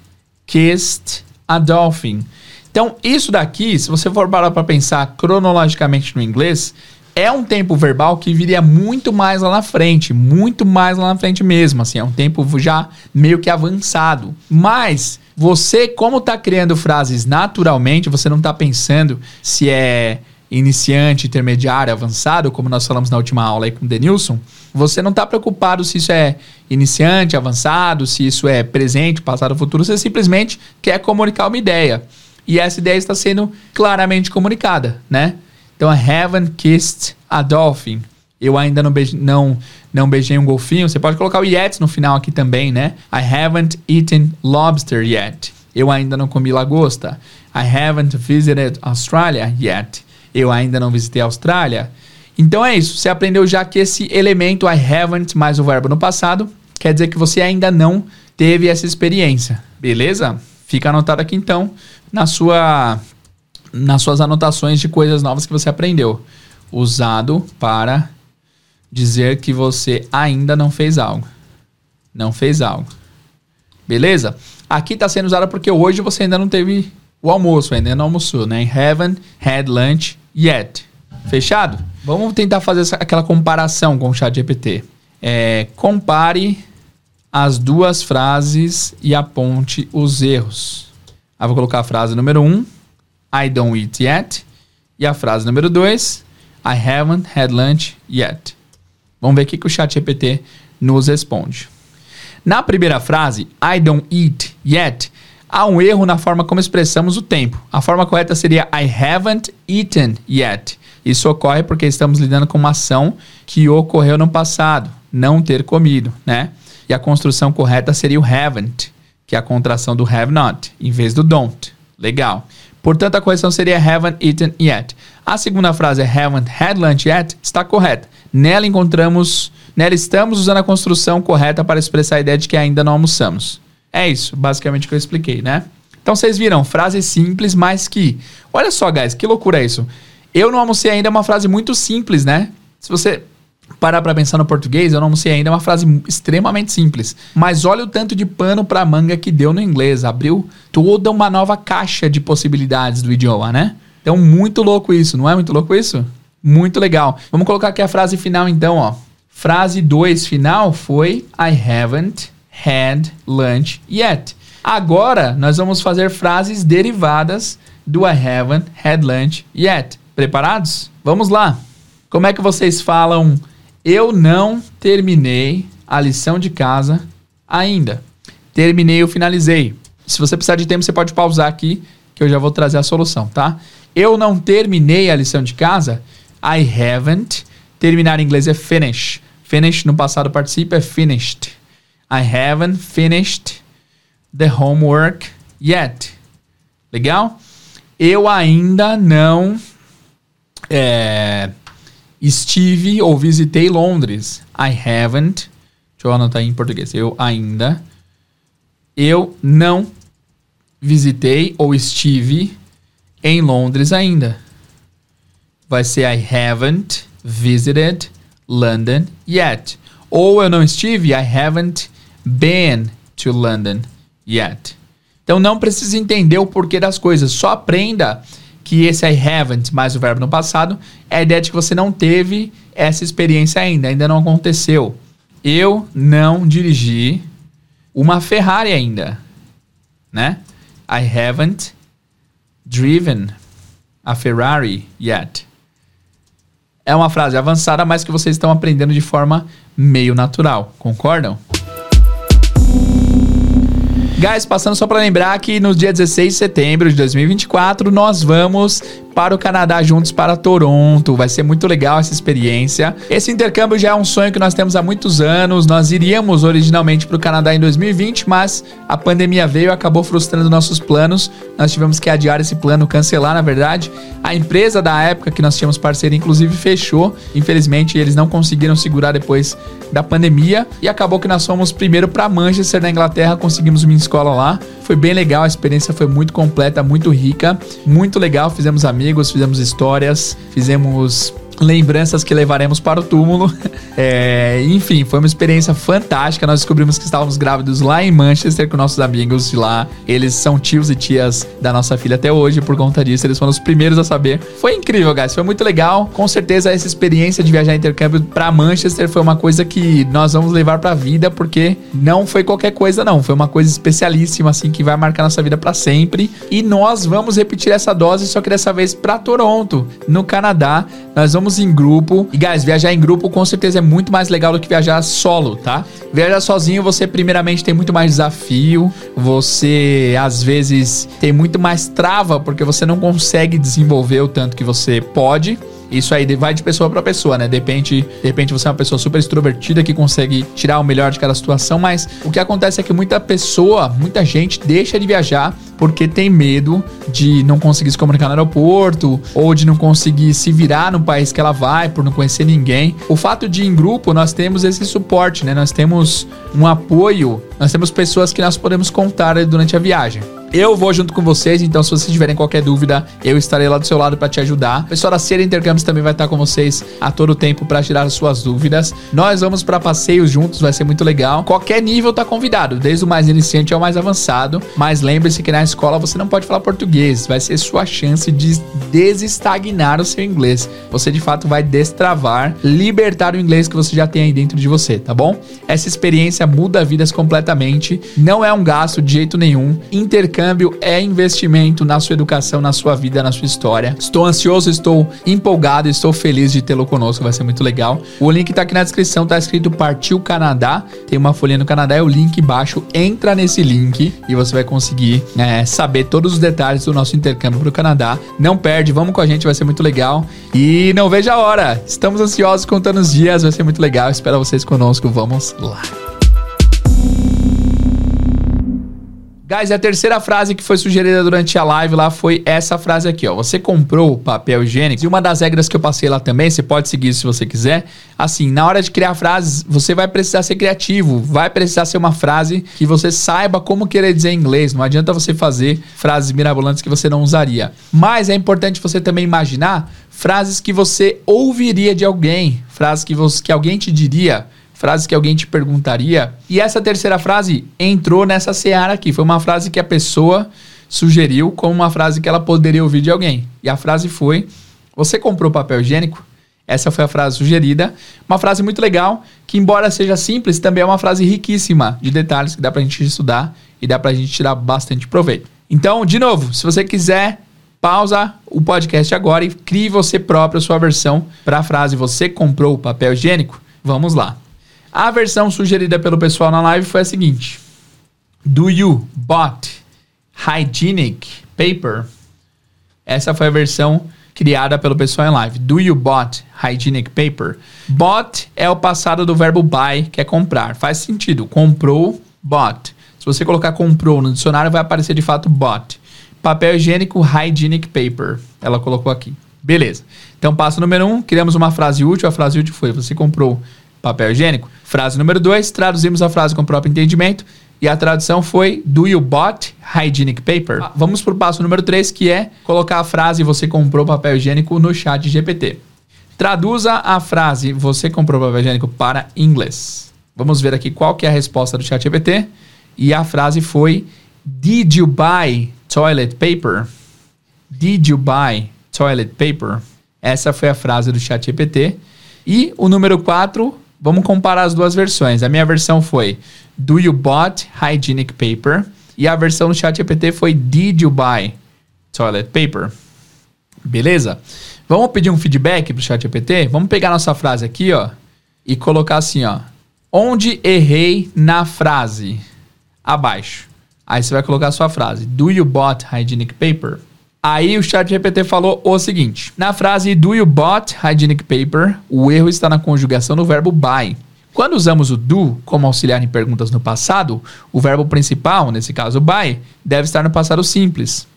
kissed a dolphin. Então, isso daqui, se você for parar para pensar cronologicamente no inglês, é um tempo verbal que viria muito mais lá na frente, muito mais lá na frente mesmo, assim, é um tempo já meio que avançado. Mas você, como está criando frases naturalmente, você não está pensando se é iniciante, intermediário, avançado, como nós falamos na última aula aí com o Denilson, você não está preocupado se isso é iniciante, avançado, se isso é presente, passado, futuro, você simplesmente quer comunicar uma ideia. E essa ideia está sendo claramente comunicada, né? Então, I haven't kissed a dolphin. Eu ainda não, beije, não, não beijei um golfinho. Você pode colocar o yet no final aqui também, né? I haven't eaten lobster yet. Eu ainda não comi lagosta. I haven't visited Australia yet eu ainda não visitei a Austrália. Então é isso, você aprendeu já que esse elemento I haven't mais o verbo no passado quer dizer que você ainda não teve essa experiência, beleza? Fica anotado aqui então na sua nas suas anotações de coisas novas que você aprendeu. Usado para dizer que você ainda não fez algo. Não fez algo. Beleza? Aqui está sendo usado porque hoje você ainda não teve o almoço, ainda não almoçou, né? Haven't had lunch yet. Fechado? Vamos tentar fazer essa, aquela comparação com o chat GPT. É, compare as duas frases e aponte os erros. Aí vou colocar a frase número 1, um, I don't eat yet. E a frase número 2, I haven't had lunch yet. Vamos ver o que o chat GPT nos responde. Na primeira frase, I don't eat yet, há um erro na forma como expressamos o tempo. A forma correta seria I haven't eaten yet. Isso ocorre porque estamos lidando com uma ação que ocorreu no passado, não ter comido, né? E a construção correta seria o haven't, que é a contração do have not, em vez do don't. Legal. Portanto, a correção seria haven't eaten yet. A segunda frase haven't had lunch yet, está correta. Nela encontramos, nela estamos usando a construção correta para expressar a ideia de que ainda não almoçamos. É isso, basicamente, que eu expliquei, né? Então vocês viram, frase simples, mas que. Olha só, guys, que loucura é isso. Eu não almocei ainda é uma frase muito simples, né? Se você parar para pensar no português, eu não almocei ainda é uma frase extremamente simples. Mas olha o tanto de pano para manga que deu no inglês. Abriu toda uma nova caixa de possibilidades do idioma, né? Então, muito louco isso, não é muito louco isso? Muito legal. Vamos colocar aqui a frase final então, ó. Frase 2 final foi I haven't had lunch yet. Agora nós vamos fazer frases derivadas do I haven't had lunch yet. Preparados? Vamos lá. Como é que vocês falam eu não terminei a lição de casa ainda? Terminei, eu finalizei. Se você precisar de tempo, você pode pausar aqui que eu já vou trazer a solução, tá? Eu não terminei a lição de casa. I haven't. Terminar em inglês é finish. Finish no passado participa é finished. I haven't finished the homework yet. Legal? Eu ainda não é, estive ou visitei Londres. I haven't. Deixa eu anotar em português. Eu ainda. Eu não visitei ou estive em Londres ainda. Vai ser I haven't visited London yet. Ou eu não estive, I haven't been to London yet. Então não precisa entender o porquê das coisas, só aprenda que esse I haven't mais o verbo no passado é a ideia de que você não teve essa experiência ainda, ainda não aconteceu. Eu não dirigi uma Ferrari ainda, né? I haven't driven a Ferrari yet. É uma frase avançada, mas que vocês estão aprendendo de forma meio natural, concordam? Guys, passando só para lembrar que no dia 16 de setembro de 2024 nós vamos para o Canadá juntos para Toronto. Vai ser muito legal essa experiência. Esse intercâmbio já é um sonho que nós temos há muitos anos. Nós iríamos originalmente para o Canadá em 2020, mas a pandemia veio e acabou frustrando nossos planos. Nós tivemos que adiar esse plano, cancelar, na verdade. A empresa da época que nós tínhamos parceria, inclusive, fechou. Infelizmente, eles não conseguiram segurar depois da pandemia e acabou que nós fomos primeiro para Manchester, na Inglaterra, conseguimos uma escola lá. Foi bem legal, a experiência foi muito completa, muito rica, muito legal. Fizemos amigos amigos, fizemos histórias, fizemos lembranças que levaremos para o túmulo. É, enfim, foi uma experiência fantástica. Nós descobrimos que estávamos grávidos lá em Manchester com nossos amigos de lá. Eles são tios e tias da nossa filha até hoje, por conta disso, eles foram os primeiros a saber. Foi incrível, guys. Foi muito legal. Com certeza, essa experiência de viajar intercâmbio para Manchester foi uma coisa que nós vamos levar para a vida, porque não foi qualquer coisa, não. Foi uma coisa especialíssima, assim, que vai marcar nossa vida para sempre. E nós vamos repetir essa dose, só que dessa vez para Toronto, no Canadá. Nós vamos em grupo. E, guys, viajar em grupo com certeza é muito mais legal do que viajar solo, tá? Viajar sozinho, você primeiramente tem muito mais desafio. Você, às vezes, tem muito mais trava, porque você não consegue desenvolver o tanto que você pode. Isso aí vai de pessoa para pessoa, né? Depende, de repente você é uma pessoa super extrovertida que consegue tirar o melhor de cada situação, mas o que acontece é que muita pessoa, muita gente deixa de viajar porque tem medo de não conseguir se comunicar no aeroporto ou de não conseguir se virar no país que ela vai por não conhecer ninguém. O fato de em grupo nós temos esse suporte, né? Nós temos um apoio, nós temos pessoas que nós podemos contar durante a viagem. Eu vou junto com vocês, então se vocês tiverem qualquer dúvida, eu estarei lá do seu lado para te ajudar. O pessoal da Cera Intercâmbios também vai estar com vocês a todo tempo para tirar as suas dúvidas. Nós vamos para passeios juntos, vai ser muito legal. Qualquer nível tá convidado, desde o mais iniciante ao mais avançado. Mas lembre-se que na escola você não pode falar português, vai ser sua chance de desestagnar o seu inglês. Você de fato vai destravar, libertar o inglês que você já tem aí dentro de você, tá bom? Essa experiência muda vidas completamente, não é um gasto de jeito nenhum. Intercâmbio intercâmbio é investimento na sua educação, na sua vida, na sua história. Estou ansioso, estou empolgado, estou feliz de tê-lo conosco, vai ser muito legal. O link tá aqui na descrição, tá escrito Partiu Canadá. Tem uma folhinha no Canadá, é o link embaixo. Entra nesse link e você vai conseguir é, saber todos os detalhes do nosso intercâmbio para o Canadá. Não perde, vamos com a gente, vai ser muito legal. E não veja a hora, estamos ansiosos contando os dias, vai ser muito legal. Espero vocês conosco, vamos lá. Guys, a terceira frase que foi sugerida durante a live lá foi essa frase aqui, ó. Você comprou papel higiênico? E uma das regras que eu passei lá também, você pode seguir se você quiser. Assim, na hora de criar frases, você vai precisar ser criativo, vai precisar ser uma frase que você saiba como querer dizer em inglês. Não adianta você fazer frases mirabolantes que você não usaria. Mas é importante você também imaginar frases que você ouviria de alguém, frases que, você, que alguém te diria frases que alguém te perguntaria. E essa terceira frase entrou nessa seara aqui. Foi uma frase que a pessoa sugeriu como uma frase que ela poderia ouvir de alguém. E a frase foi: Você comprou papel higiênico? Essa foi a frase sugerida. Uma frase muito legal, que, embora seja simples, também é uma frase riquíssima de detalhes que dá pra gente estudar e dá pra gente tirar bastante proveito. Então, de novo, se você quiser, pausa o podcast agora e crie você próprio a sua versão para a frase Você comprou papel higiênico? Vamos lá. A versão sugerida pelo pessoal na live foi a seguinte: Do you bought hygienic paper? Essa foi a versão criada pelo pessoal em live. Do you bought hygienic paper? Bought é o passado do verbo buy, que é comprar. Faz sentido. Comprou, bought. Se você colocar comprou no dicionário, vai aparecer de fato bought. Papel higiênico, hygienic paper. Ela colocou aqui. Beleza. Então, passo número um, criamos uma frase útil. A frase útil foi: você comprou papel higiênico. Frase número 2, traduzimos a frase com o próprio entendimento. E a tradução foi Do you bought hygienic paper? Ah. Vamos para o passo número 3, que é colocar a frase Você comprou papel higiênico no chat GPT. Traduza a frase Você comprou papel higiênico para inglês. Vamos ver aqui qual que é a resposta do chat GPT. E a frase foi Did you buy toilet paper? Did you buy toilet paper? Essa foi a frase do chat GPT. E o número 4 Vamos comparar as duas versões. A minha versão foi Do you bought hygienic paper? E a versão no chat GPT foi Did you buy toilet paper? Beleza? Vamos pedir um feedback pro chat GPT? Vamos pegar nossa frase aqui, ó, e colocar assim, ó. Onde errei na frase? Abaixo. Aí você vai colocar a sua frase. Do you bought hygienic paper? Aí o chat GPT falou o seguinte: na frase do you bought hygienic paper, o erro está na conjugação do verbo buy. Quando usamos o do como auxiliar em perguntas no passado, o verbo principal, nesse caso buy, deve estar no passado simples.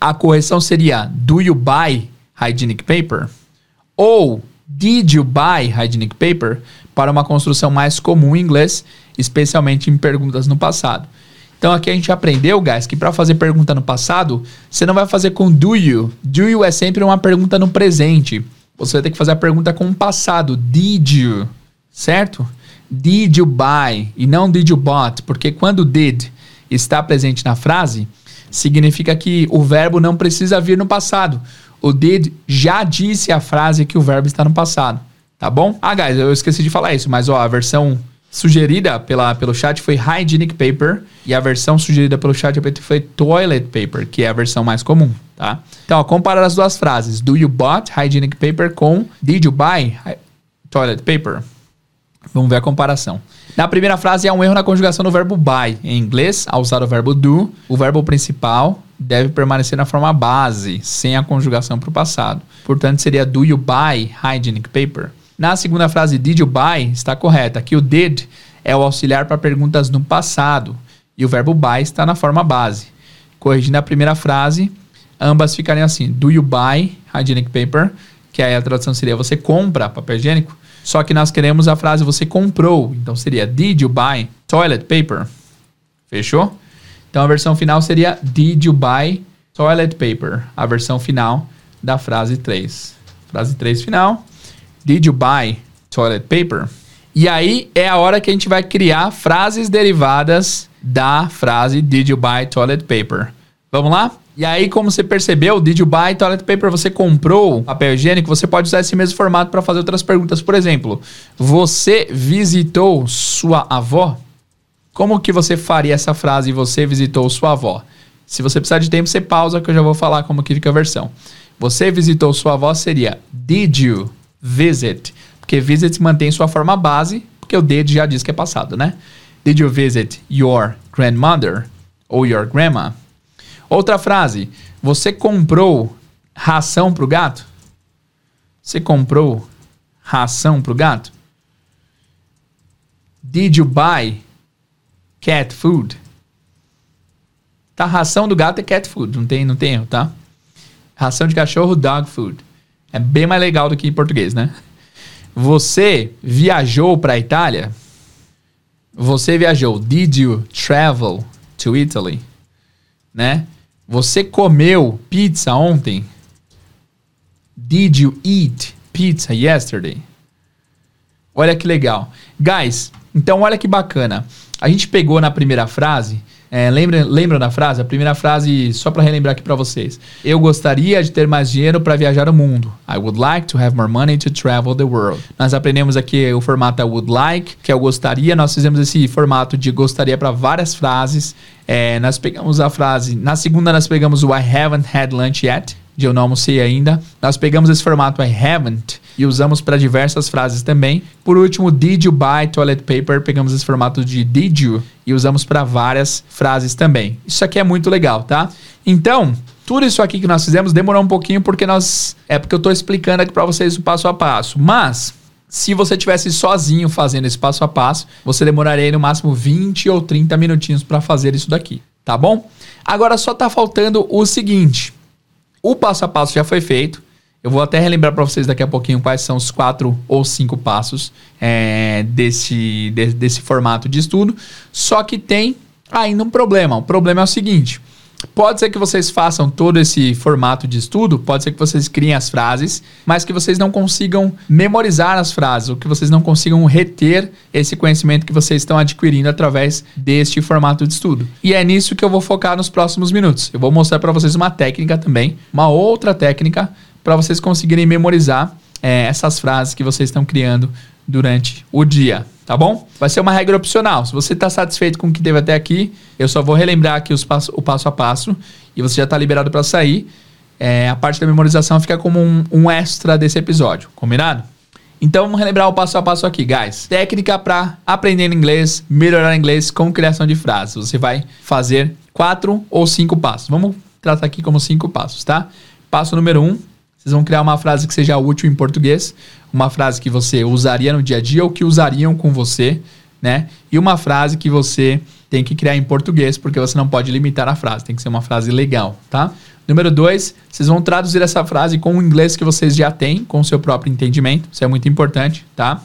A correção seria do you buy hygienic paper? Ou did you buy hygienic paper? Para uma construção mais comum em inglês, especialmente em perguntas no passado. Então aqui a gente aprendeu, guys, que para fazer pergunta no passado, você não vai fazer com do you. Do you é sempre uma pergunta no presente. Você vai ter que fazer a pergunta com o passado. Did you? Certo? Did you buy? E não did you bought? Porque quando did está presente na frase, significa que o verbo não precisa vir no passado. O did já disse a frase que o verbo está no passado. Tá bom? Ah, guys, eu esqueci de falar isso, mas ó, a versão sugerida pela, pelo chat foi Hygienic Paper e a versão sugerida pelo chat foi Toilet Paper, que é a versão mais comum, tá? Então, ó, comparar as duas frases. Do you bought Hygienic Paper com Did you buy Toilet Paper? Vamos ver a comparação. Na primeira frase, há um erro na conjugação do verbo buy. Em inglês, ao usar o verbo do, o verbo principal deve permanecer na forma base, sem a conjugação para o passado. Portanto, seria Do you buy hygienic paper? Na segunda frase, did you buy, está correta. Aqui o did é o auxiliar para perguntas no passado e o verbo buy está na forma base. Corrigindo a primeira frase, ambas ficariam assim: Do you buy hygienic paper? Que aí a tradução seria você compra papel higiênico. Só que nós queremos a frase você comprou. Então seria Did you buy toilet paper? Fechou? Então a versão final seria Did you buy toilet paper? A versão final da frase 3. Frase 3 final. Did you buy toilet paper? E aí é a hora que a gente vai criar frases derivadas da frase Did you buy toilet paper? Vamos lá? E aí, como você percebeu, did you buy toilet paper? Você comprou papel higiênico? Você pode usar esse mesmo formato para fazer outras perguntas. Por exemplo, você visitou sua avó? Como que você faria essa frase? Você visitou sua avó? Se você precisar de tempo, você pausa que eu já vou falar como que fica a versão. Você visitou sua avó seria Did you visit? Porque visit mantém sua forma base, porque o did já diz que é passado, né? Did you visit your grandmother ou your grandma? Outra frase. Você comprou ração para o gato? Você comprou ração para o gato? Did you buy cat food? Tá, ração do gato é cat food, não tem, não tem erro, tá? Ração de cachorro, dog food. É bem mais legal do que em português, né? Você viajou para a Itália? Você viajou. Did you travel to Italy? Né? Você comeu pizza ontem? Did you eat pizza yesterday? Olha que legal. Guys, então olha que bacana. A gente pegou na primeira frase é, lembra, lembra da frase? A primeira frase, só para relembrar aqui para vocês. Eu gostaria de ter mais dinheiro para viajar o mundo. I would like to have more money to travel the world. Nós aprendemos aqui o formato I would like, que é o gostaria. Nós fizemos esse formato de gostaria para várias frases. É, nós pegamos a frase. Na segunda, nós pegamos o I haven't had lunch yet de eu não almocei ainda. Nós pegamos esse formato I haven't e usamos para diversas frases também. Por último, did you buy toilet paper? Pegamos esse formato de did you e usamos para várias frases também. Isso aqui é muito legal, tá? Então, tudo isso aqui que nós fizemos demorou um pouquinho porque nós é porque eu estou explicando aqui para vocês o passo a passo. Mas se você tivesse sozinho fazendo esse passo a passo, você demoraria no máximo 20 ou 30 minutinhos para fazer isso daqui, tá bom? Agora só tá faltando o seguinte: o passo a passo já foi feito. Eu vou até relembrar para vocês daqui a pouquinho quais são os quatro ou cinco passos é, desse, de, desse formato de estudo. Só que tem ainda um problema. O problema é o seguinte: Pode ser que vocês façam todo esse formato de estudo, pode ser que vocês criem as frases, mas que vocês não consigam memorizar as frases, ou que vocês não consigam reter esse conhecimento que vocês estão adquirindo através deste formato de estudo. E é nisso que eu vou focar nos próximos minutos. Eu vou mostrar para vocês uma técnica também, uma outra técnica para vocês conseguirem memorizar é, essas frases que vocês estão criando durante o dia tá bom? Vai ser uma regra opcional. Se você está satisfeito com o que teve até aqui, eu só vou relembrar aqui os passo, o passo a passo e você já está liberado para sair. É, a parte da memorização fica como um, um, extra desse episódio, combinado? Então vamos relembrar o passo a passo aqui, guys. Técnica para aprender inglês, melhorar inglês com criação de frases. Você vai fazer quatro ou cinco passos. Vamos tratar aqui como cinco passos, tá? Passo número um, vocês vão criar uma frase que seja útil em português, uma frase que você usaria no dia a dia ou que usariam com você, né? E uma frase que você tem que criar em português, porque você não pode limitar a frase, tem que ser uma frase legal, tá? Número dois, vocês vão traduzir essa frase com o inglês que vocês já têm, com o seu próprio entendimento, isso é muito importante, tá?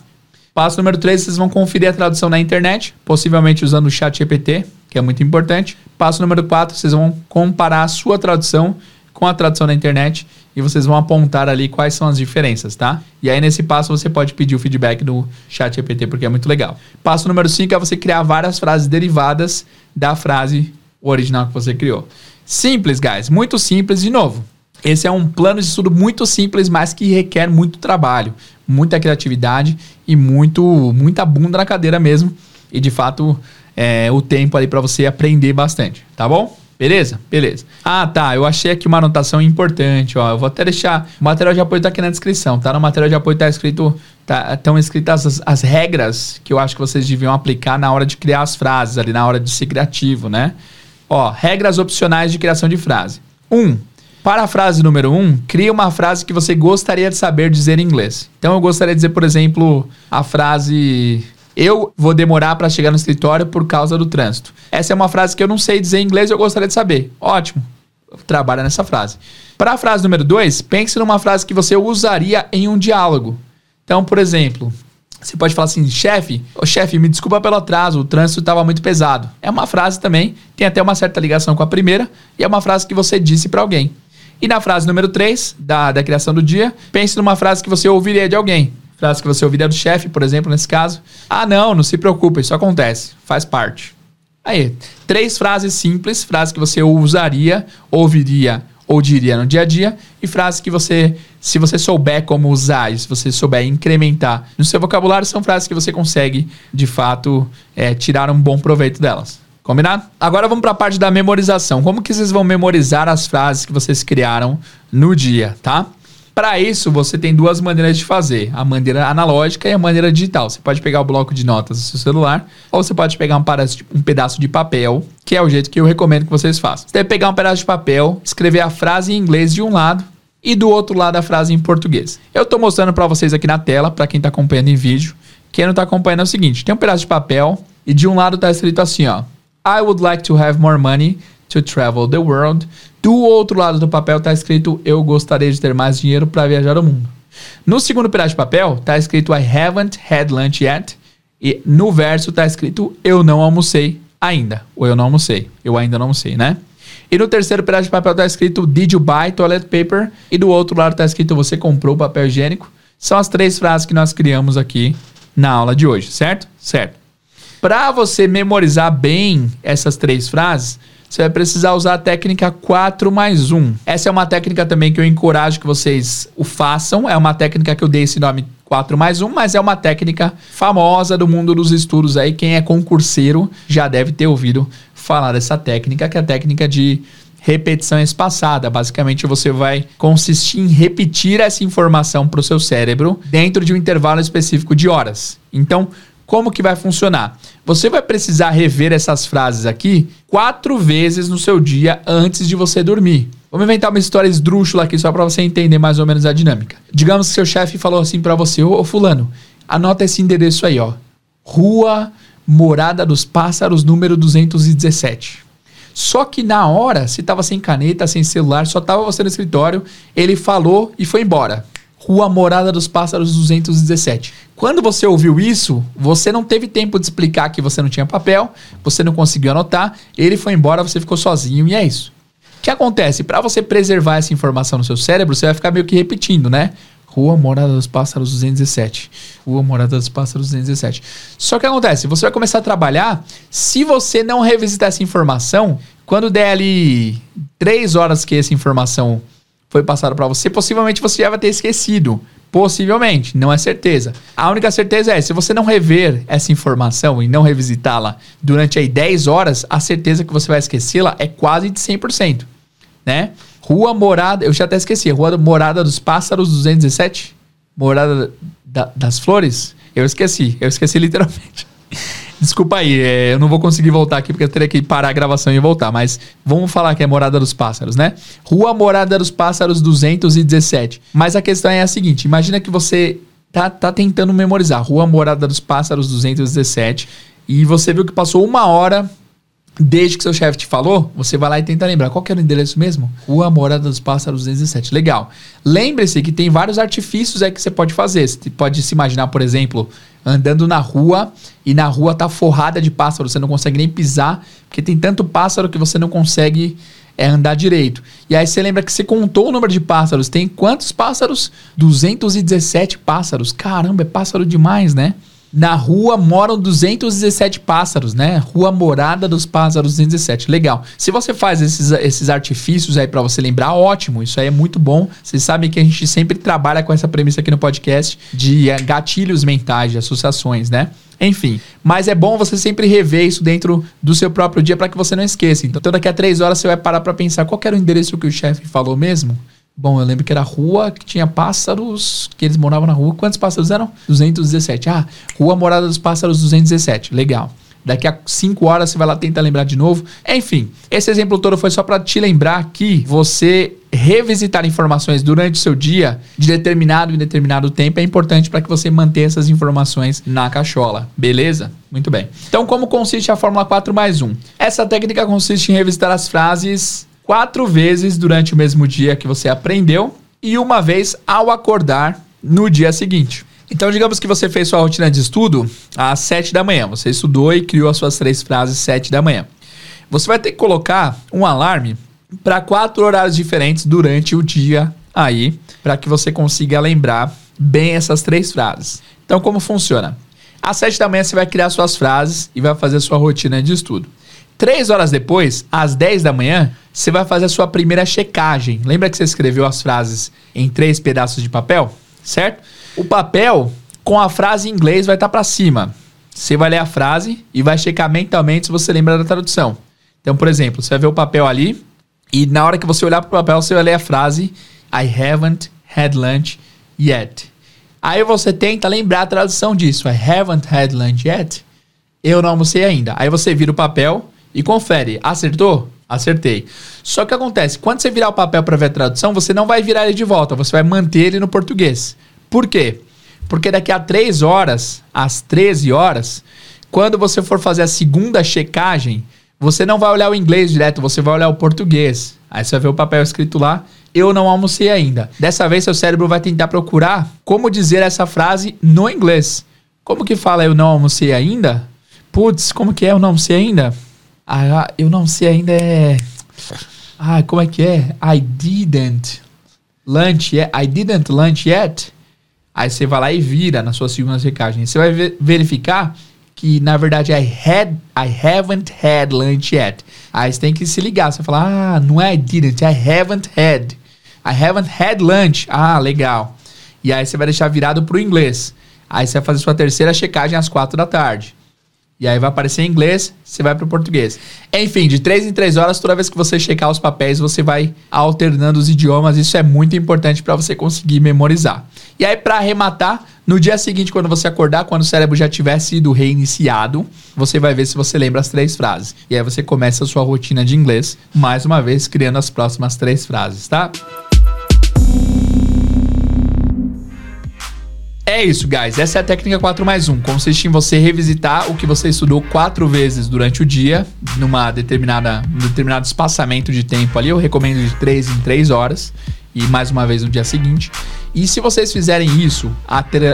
Passo número 3, vocês vão conferir a tradução na internet, possivelmente usando o chat GPT, que é muito importante. Passo número 4, vocês vão comparar a sua tradução com a tradução na internet e vocês vão apontar ali quais são as diferenças, tá? E aí nesse passo você pode pedir o feedback no chat GPT porque é muito legal. Passo número 5 é você criar várias frases derivadas da frase original que você criou. Simples, guys, muito simples de novo. Esse é um plano de estudo muito simples, mas que requer muito trabalho, muita criatividade e muito muita bunda na cadeira mesmo. E de fato, é, o tempo ali para você aprender bastante, tá bom? Beleza? Beleza. Ah, tá. Eu achei aqui uma anotação importante, ó. Eu vou até deixar. O material de apoio tá aqui na descrição, tá? No material de apoio tá escrito. Tá, estão escritas as, as regras que eu acho que vocês deviam aplicar na hora de criar as frases, ali na hora de ser criativo, né? Ó, regras opcionais de criação de frase. 1. Um, para a frase número 1, um, crie uma frase que você gostaria de saber dizer em inglês. Então eu gostaria de dizer, por exemplo, a frase eu vou demorar para chegar no escritório por causa do trânsito. Essa é uma frase que eu não sei dizer em inglês e eu gostaria de saber. Ótimo. Trabalha nessa frase. Para a frase número 2, pense numa frase que você usaria em um diálogo. Então, por exemplo, você pode falar assim, chefe, oh, chefe, me desculpa pelo atraso, o trânsito estava muito pesado. É uma frase também, tem até uma certa ligação com a primeira, e é uma frase que você disse para alguém. E na frase número 3, da, da criação do dia, pense numa frase que você ouviria de alguém frase que você ouviria do chefe, por exemplo, nesse caso. Ah, não, não se preocupe, isso acontece, faz parte. Aí, três frases simples, frases que você usaria, ouviria ou diria no dia a dia, e frases que você, se você souber como usar, se você souber incrementar no seu vocabulário, são frases que você consegue, de fato, é, tirar um bom proveito delas. Combinado? Agora vamos para a parte da memorização. Como que vocês vão memorizar as frases que vocês criaram no dia, tá? Para isso, você tem duas maneiras de fazer: a maneira analógica e a maneira digital. Você pode pegar o bloco de notas do seu celular, ou você pode pegar um, um pedaço de papel, que é o jeito que eu recomendo que vocês façam. Você deve pegar um pedaço de papel, escrever a frase em inglês de um lado e do outro lado a frase em português. Eu estou mostrando para vocês aqui na tela, para quem está acompanhando em vídeo. Quem não está acompanhando é o seguinte: tem um pedaço de papel e de um lado está escrito assim, ó. I would like to have more money to travel the world. Do outro lado do papel está escrito Eu gostaria de ter mais dinheiro para viajar o mundo. No segundo pedaço de papel está escrito I haven't had lunch yet. E no verso está escrito Eu não almocei ainda. Ou eu não almocei. Eu ainda não almocei, né? E no terceiro pedaço de papel está escrito Did you buy toilet paper? E do outro lado está escrito Você comprou papel higiênico? São as três frases que nós criamos aqui na aula de hoje, certo? Certo. Para você memorizar bem essas três frases, você vai precisar usar a técnica 4 mais 1. Essa é uma técnica também que eu encorajo que vocês o façam. É uma técnica que eu dei esse nome 4 mais 1, mas é uma técnica famosa do mundo dos estudos aí. Quem é concurseiro já deve ter ouvido falar dessa técnica, que é a técnica de repetição espaçada. Basicamente, você vai consistir em repetir essa informação para o seu cérebro dentro de um intervalo específico de horas. Então, como que vai funcionar? Você vai precisar rever essas frases aqui quatro vezes no seu dia antes de você dormir. Vamos inventar uma história esdrúxula aqui só para você entender mais ou menos a dinâmica. Digamos que seu chefe falou assim para você: Ô fulano, anota esse endereço aí, ó. Rua Morada dos Pássaros, número 217. Só que na hora, se tava sem caneta, sem celular, só tava você no escritório, ele falou e foi embora. Rua Morada dos Pássaros 217. Quando você ouviu isso, você não teve tempo de explicar que você não tinha papel, você não conseguiu anotar, ele foi embora, você ficou sozinho e é isso. O que acontece? Para você preservar essa informação no seu cérebro, você vai ficar meio que repetindo, né? Rua Morada dos Pássaros 217. Rua Morada dos Pássaros 217. Só que acontece, você vai começar a trabalhar, se você não revisitar essa informação, quando der ali três horas que essa informação foi passada para você, possivelmente você já vai ter esquecido. Possivelmente, não é certeza. A única certeza é, se você não rever essa informação e não revisitá-la durante aí 10 horas, a certeza que você vai esquecê-la é quase de 100%, né? Rua Morada, eu já até esqueci, Rua Morada dos Pássaros 217? Morada da, das Flores? Eu esqueci, eu esqueci literalmente. Desculpa aí, é, eu não vou conseguir voltar aqui porque eu teria que parar a gravação e voltar, mas vamos falar que é Morada dos Pássaros, né? Rua Morada dos Pássaros 217. Mas a questão é a seguinte: imagina que você tá, tá tentando memorizar Rua Morada dos Pássaros 217 e você viu que passou uma hora Desde que seu chefe te falou, você vai lá e tenta lembrar. Qual que era o endereço mesmo? Rua Morada dos Pássaros 217. Legal. Lembre-se que tem vários artifícios aí que você pode fazer. Você pode se imaginar, por exemplo, andando na rua e na rua tá forrada de pássaros. Você não consegue nem pisar, porque tem tanto pássaro que você não consegue é, andar direito. E aí você lembra que você contou o número de pássaros. Tem quantos pássaros? 217 pássaros. Caramba, é pássaro demais, né? Na rua moram 217 pássaros, né? Rua Morada dos Pássaros 217. Legal. Se você faz esses, esses artifícios aí para você lembrar, ótimo. Isso aí é muito bom. Vocês sabem que a gente sempre trabalha com essa premissa aqui no podcast de eh, gatilhos mentais, de associações, né? Enfim, mas é bom você sempre rever isso dentro do seu próprio dia para que você não esqueça. Então, daqui a três horas você vai parar para pensar qual era o endereço que o chefe falou mesmo. Bom, eu lembro que era rua que tinha pássaros, que eles moravam na rua. Quantos pássaros eram? 217. Ah, Rua Morada dos Pássaros 217. Legal. Daqui a 5 horas você vai lá tentar lembrar de novo. Enfim, esse exemplo todo foi só para te lembrar que você revisitar informações durante o seu dia de determinado e determinado tempo é importante para que você mantenha essas informações na cachola. Beleza? Muito bem. Então, como consiste a Fórmula 4 mais 1? Essa técnica consiste em revisitar as frases quatro vezes durante o mesmo dia que você aprendeu e uma vez ao acordar no dia seguinte. Então, digamos que você fez sua rotina de estudo às 7 da manhã. Você estudou e criou as suas três frases às 7 da manhã. Você vai ter que colocar um alarme para quatro horários diferentes durante o dia aí, para que você consiga lembrar bem essas três frases. Então, como funciona? Às 7 da manhã você vai criar suas frases e vai fazer sua rotina de estudo. Três horas depois, às 10 da manhã, você vai fazer a sua primeira checagem. Lembra que você escreveu as frases em três pedaços de papel? Certo? O papel com a frase em inglês vai estar tá para cima. você vai ler a frase e vai checar mentalmente se você lembra da tradução. Então, por exemplo, você vai ver o papel ali e na hora que você olhar para o papel, você vai ler a frase I haven't had lunch yet. Aí você tenta lembrar a tradução disso. I haven't had lunch yet. Eu não almocei ainda. Aí você vira o papel e confere. Acertou? Acertei. Só que acontece, quando você virar o papel para ver a tradução, você não vai virar ele de volta, você vai manter ele no português. Por quê? Porque daqui a 3 horas, às 13 horas, quando você for fazer a segunda checagem, você não vai olhar o inglês direto, você vai olhar o português. Aí você vai ver o papel escrito lá, eu não almocei ainda. Dessa vez seu cérebro vai tentar procurar como dizer essa frase no inglês. Como que fala eu não almocei ainda? Putz, como que é eu não almocei ainda? Ah, eu não sei ainda é. Ah, como é que é? I didn't lunch yet. I didn't lunch yet. Aí você vai lá e vira na sua segunda secagem. Você vai ver, verificar que na verdade I had I haven't had lunch yet. Aí você tem que se ligar. Você fala, ah, não é I didn't, I haven't had. I haven't had lunch. Ah, legal. E aí você vai deixar virado pro inglês. Aí você vai fazer sua terceira checagem às quatro da tarde. E aí vai aparecer em inglês, você vai para o português. Enfim, de três em três horas, toda vez que você checar os papéis, você vai alternando os idiomas. Isso é muito importante para você conseguir memorizar. E aí, para arrematar, no dia seguinte, quando você acordar, quando o cérebro já tiver sido reiniciado, você vai ver se você lembra as três frases. E aí você começa a sua rotina de inglês, mais uma vez, criando as próximas três frases, tá? É isso, guys. Essa é a técnica 4 mais 1. Consiste em você revisitar o que você estudou quatro vezes durante o dia, numa determinada, um determinado espaçamento de tempo ali. Eu recomendo de 3 em 3 horas. E mais uma vez no dia seguinte. E se vocês fizerem isso,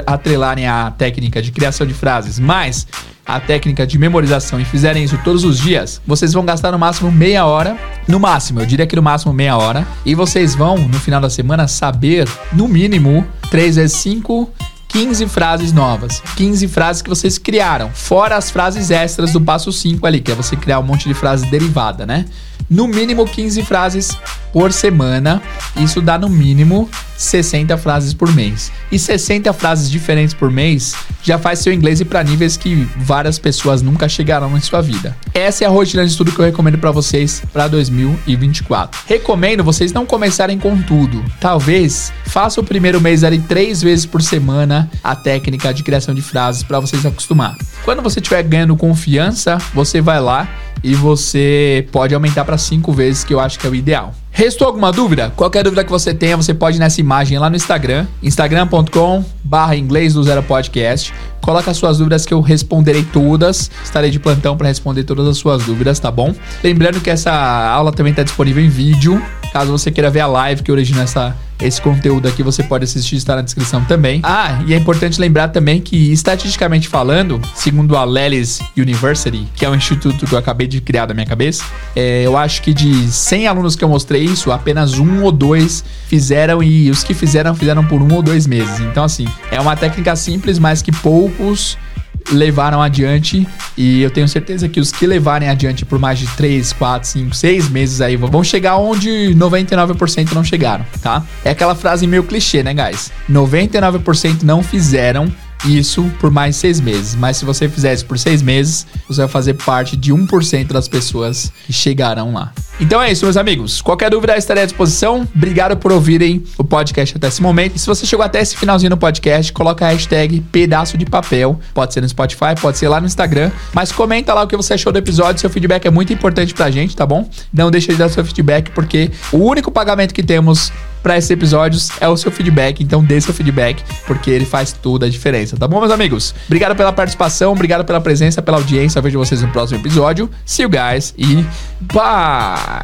atrelarem a técnica de criação de frases, mais a técnica de memorização e fizerem isso todos os dias, vocês vão gastar no máximo meia hora. No máximo, eu diria que no máximo meia hora. E vocês vão, no final da semana, saber, no mínimo, 3 vezes 5 15 frases novas. 15 frases que vocês criaram. Fora as frases extras do passo 5 ali, que é você criar um monte de frase derivada, né? No mínimo 15 frases por semana. Isso dá no mínimo 60 frases por mês. E 60 frases diferentes por mês já faz seu inglês ir para níveis que várias pessoas nunca chegarão em sua vida. Essa é a rotina de estudo que eu recomendo para vocês para 2024. Recomendo vocês não começarem com tudo. Talvez faça o primeiro mês ali três vezes por semana a técnica de criação de frases para vocês acostumar. Quando você estiver ganhando confiança, você vai lá e você pode aumentar para cinco vezes, que eu acho que é o ideal. Restou alguma dúvida? Qualquer dúvida que você tenha, você pode ir nessa imagem lá no Instagram, instagram.com barra inglês do zero podcast. Coloca as suas dúvidas que eu responderei todas. Estarei de plantão para responder todas as suas dúvidas, tá bom? Lembrando que essa aula também está disponível em vídeo. Caso você queira ver a live que origina essa, esse conteúdo aqui, você pode assistir, está na descrição também. Ah, e é importante lembrar também que, estatisticamente falando, segundo a Lelis University, que é um instituto que eu acabei de criar da minha cabeça, é, eu acho que de 100 alunos que eu mostrei isso, apenas um ou dois fizeram e os que fizeram, fizeram por um ou dois meses. Então, assim, é uma técnica simples, mas que poucos levaram adiante e eu tenho certeza que os que levarem adiante por mais de 3, 4, 5, 6 meses aí vão chegar onde 99% não chegaram, tá? É aquela frase meio clichê, né, guys? 99% não fizeram isso por mais seis meses. Mas se você fizer isso por seis meses, você vai fazer parte de 1% das pessoas que chegarão lá. Então é isso, meus amigos. Qualquer dúvida estarei à disposição. Obrigado por ouvirem o podcast até esse momento. E se você chegou até esse finalzinho no podcast, coloca a hashtag pedaço de papel. Pode ser no Spotify, pode ser lá no Instagram. Mas comenta lá o que você achou do episódio. Seu feedback é muito importante pra gente, tá bom? Não deixe de dar seu feedback, porque o único pagamento que temos para esses episódios é o seu feedback. Então dê seu feedback, porque ele faz toda a diferença, tá bom, meus amigos? Obrigado pela participação, obrigado pela presença, pela audiência. Eu vejo vocês no próximo episódio. See you guys e bye!